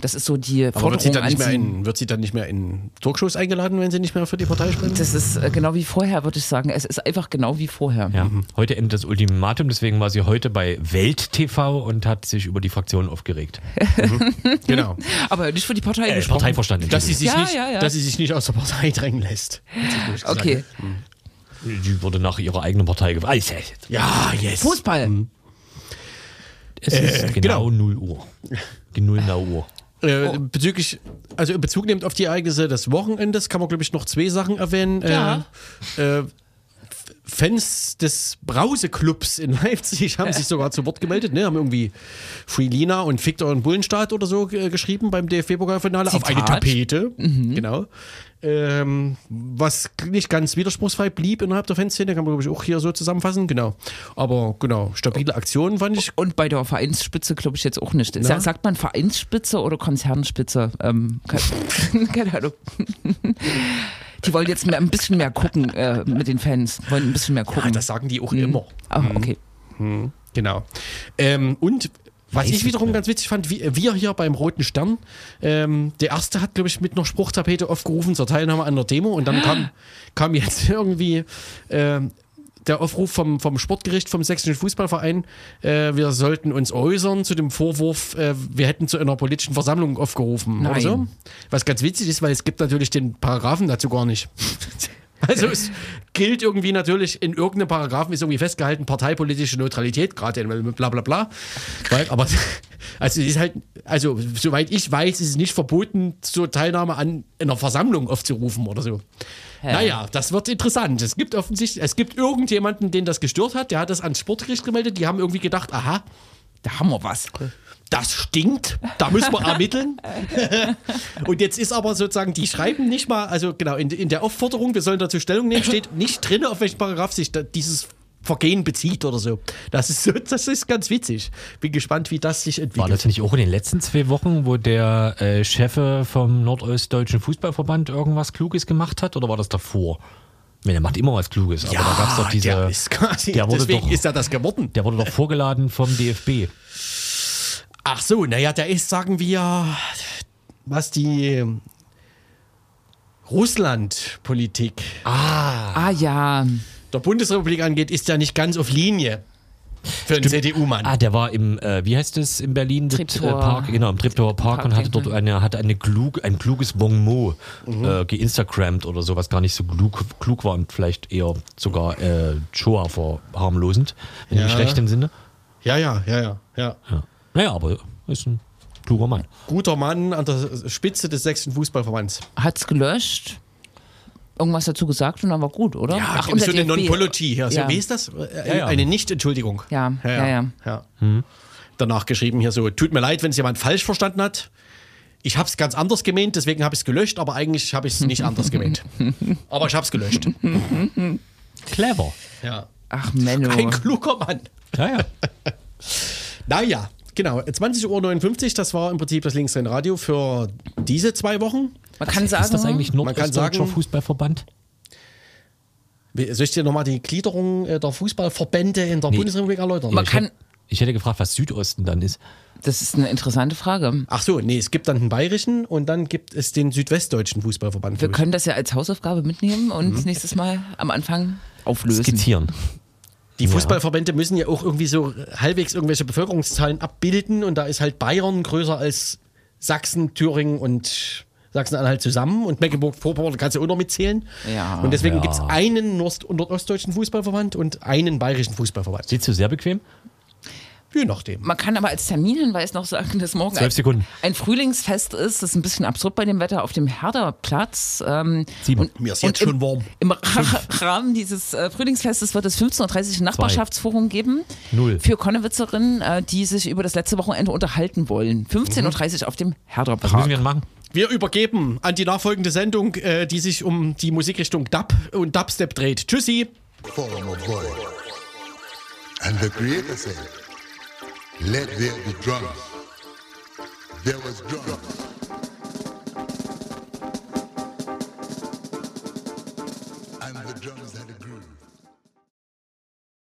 Das ist so die Aber wird sie, dann an nicht mehr in, wird sie dann nicht mehr in Talkshows eingeladen, wenn sie nicht mehr für die Partei sprechen? Das ist äh, genau wie vorher, würde ich sagen. Es ist einfach genau wie vorher. Ja. Heute endet das Ultimatum, deswegen war sie heute bei Welt TV und hat sich über die Fraktion aufgeregt. genau. Aber nicht für die Partei Äh, gesprochen. Parteivorstand. Dass sie, sich Ja, nicht, ja, ja. dass sie sich nicht aus der Partei drängen lässt. Okay. Die wurde nach ihrer eigenen Partei gewählt. Ja, yes. Fußball. Es ist Äh, genau, genau. 0 Uhr. Die 0 Uhr. Äh, bezüglich, also in Bezug nehmend auf die Ereignisse des Wochenendes kann man, glaube ich, noch zwei Sachen erwähnen. Ja. Äh, äh, Fans des Brauseclubs in Leipzig haben sich sogar zu Wort gemeldet, ne? haben irgendwie Freelina und Victor und Bullenstadt oder so äh, geschrieben beim DFB-Pokalfinale auf eine. Tapete. Genau. Ähm, was nicht ganz widerspruchsfrei blieb innerhalb der Fanszene, kann man, glaube ich, auch hier so zusammenfassen. Genau. Aber genau, stabile Aktionen fand ich. Und bei der Vereinsspitze glaube ich jetzt auch nicht. Na? Sa- Sagt man Vereinsspitze oder Konzernspitze? Ähm, keine, keine Ahnung. Die wollen jetzt mehr, ein bisschen mehr gucken äh, mit den Fans. Wollen ein bisschen mehr Ja, gucken. das sagen die auch immer. Ah, okay. Genau. Ähm, und was ich wiederum ganz witzig fand, wie, wir hier beim Roten Stern, ähm, der erste hat, glaube ich, mit einer Spruchtapete aufgerufen zur Teilnahme an der Demo und dann kam, kam jetzt irgendwie ähm, der Aufruf vom, vom Sportgericht vom Sächsischen Fußballverein, äh, wir sollten uns äußern zu dem Vorwurf, äh, wir hätten zu einer politischen Versammlung aufgerufen oder Nein. so. Was ganz witzig ist, weil es gibt natürlich den Paragraphen dazu gar nicht. Also es gilt irgendwie natürlich, in irgendeinem Paragraphen ist irgendwie festgehalten, parteipolitische Neutralität, gerade in bla bla bla. Weil, aber also es ist halt, also soweit ich weiß, ist es nicht verboten, zur Teilnahme an einer Versammlung aufzurufen oder so. Naja, das wird interessant. Es gibt offensichtlich, es gibt irgendjemanden, den das gestört hat, der hat das ans Sportgericht gemeldet, die haben irgendwie gedacht, aha, Da haben wir was. Das stinkt, da müssen wir ermitteln. Und jetzt ist aber sozusagen, die schreiben nicht mal, also genau, in, in der Aufforderung, wir sollen dazu Stellung nehmen, steht nicht drin, auf welchen Paragraph sich da, dieses Vergehen bezieht oder so. Das ist, so, das ist ganz witzig. Bin gespannt, wie das sich War entwickelt. das nicht auch in den letzten zwei Wochen, wo der äh, Chef vom Nordostdeutschen Fußballverband irgendwas Kluges gemacht hat? Oder war das davor? Meine, der macht immer was Kluges, aber da gab es doch diese. der ist quasi, der wurde deswegen doch- ist er das geworden. Der wurde doch vorgeladen vom DFB. Ach so, naja, der ist, sagen wir, was die Russland-Politik Ah ja. der Bundesrepublik angeht, ist ja nicht ganz auf Linie für einen CDU-Mann. Ah, der war im, äh, wie heißt es in Berlin? Äh, Park, genau, im Treptower Park, Park, und hatte dort eine, hatte eine klug, ein kluges Bonmot Mhm. äh, geinstagrammt oder so, was gar nicht so klug, klug war und vielleicht eher sogar äh, Shoah verharmlosend, in Ja. dem schlechten Sinne. Ja, ja, ja, ja, ja. Ja. Naja, aber ist ein kluger Mann. Guter Mann an der Spitze des sächsischen Fußballverbands. Hat's gelöscht. Irgendwas dazu gesagt und dann war gut, oder? Ja, und so eine DFB. Non-Pology. Ja. So, Ja. Wie ist das? Äh, ja. Eine Nicht-Entschuldigung. Ja, ja, ja, ja. ja. Danach geschrieben hier so, tut mir leid, wenn es jemand falsch verstanden hat. Ich habe es ganz anders gemeint, deswegen habe ich es gelöscht, aber eigentlich habe ich es nicht anders gemeint. Aber ich habe es gelöscht. Clever. Ja. Ach, Menno. Ein kluger Mann. Ja, ja. Naja, genau. 20.59 Uhr, das war im Prinzip das Linksrhein-Radio für diese zwei Wochen. Man kann sagen, Ist das eigentlich kann Nordostdeutscher Fußballverband? Soll ich dir nochmal die Gliederung äh, der Fußballverbände in der Nee. Bundesrepublik erläutern? man Ich kann, hätte, ich hätte gefragt, was Südosten dann ist. das ist eine interessante Frage. Ach so, nee, es gibt dann den bayerischen und dann gibt es den südwestdeutschen Fußballverband. Wir können das ja als Hausaufgabe mitnehmen und Mhm. nächstes Mal am Anfang auflösen. Skizzieren. Die Fußballverbände müssen ja auch irgendwie so halbwegs irgendwelche Bevölkerungszahlen abbilden und da ist halt Bayern größer als Sachsen, Thüringen und Sachsen-Anhalt zusammen und Mecklenburg-Vorpommern kannst du auch noch mitzählen. Ja. und deswegen Ja. gibt es einen Nord- und Nordostdeutschen Fußballverband und einen bayerischen Fußballverband. Sitzt du sehr bequem? Je nachdem. Man kann aber als Terminhinweis noch sagen, dass morgen ein, ein Frühlingsfest ist. Das ist ein bisschen absurd bei dem Wetter auf dem Herderplatz. Ähm, Sieben. und, Mir ist jetzt schon im, warm. Im Ra- Rahmen dieses äh, Frühlingsfestes wird es 15.30 Uhr ein Nachbarschaftsforum geben. Null. Für Konnewitzerinnen, äh, die sich über das letzte Wochenende unterhalten wollen. 15.30 Uhr auf dem Was müssen wir denn machen? Wir übergeben an die nachfolgende Sendung, äh, die sich um die Musikrichtung Dub und Dubstep dreht. Tschüssi. form of voice. And the Creator said, Let there be drums. There was drums.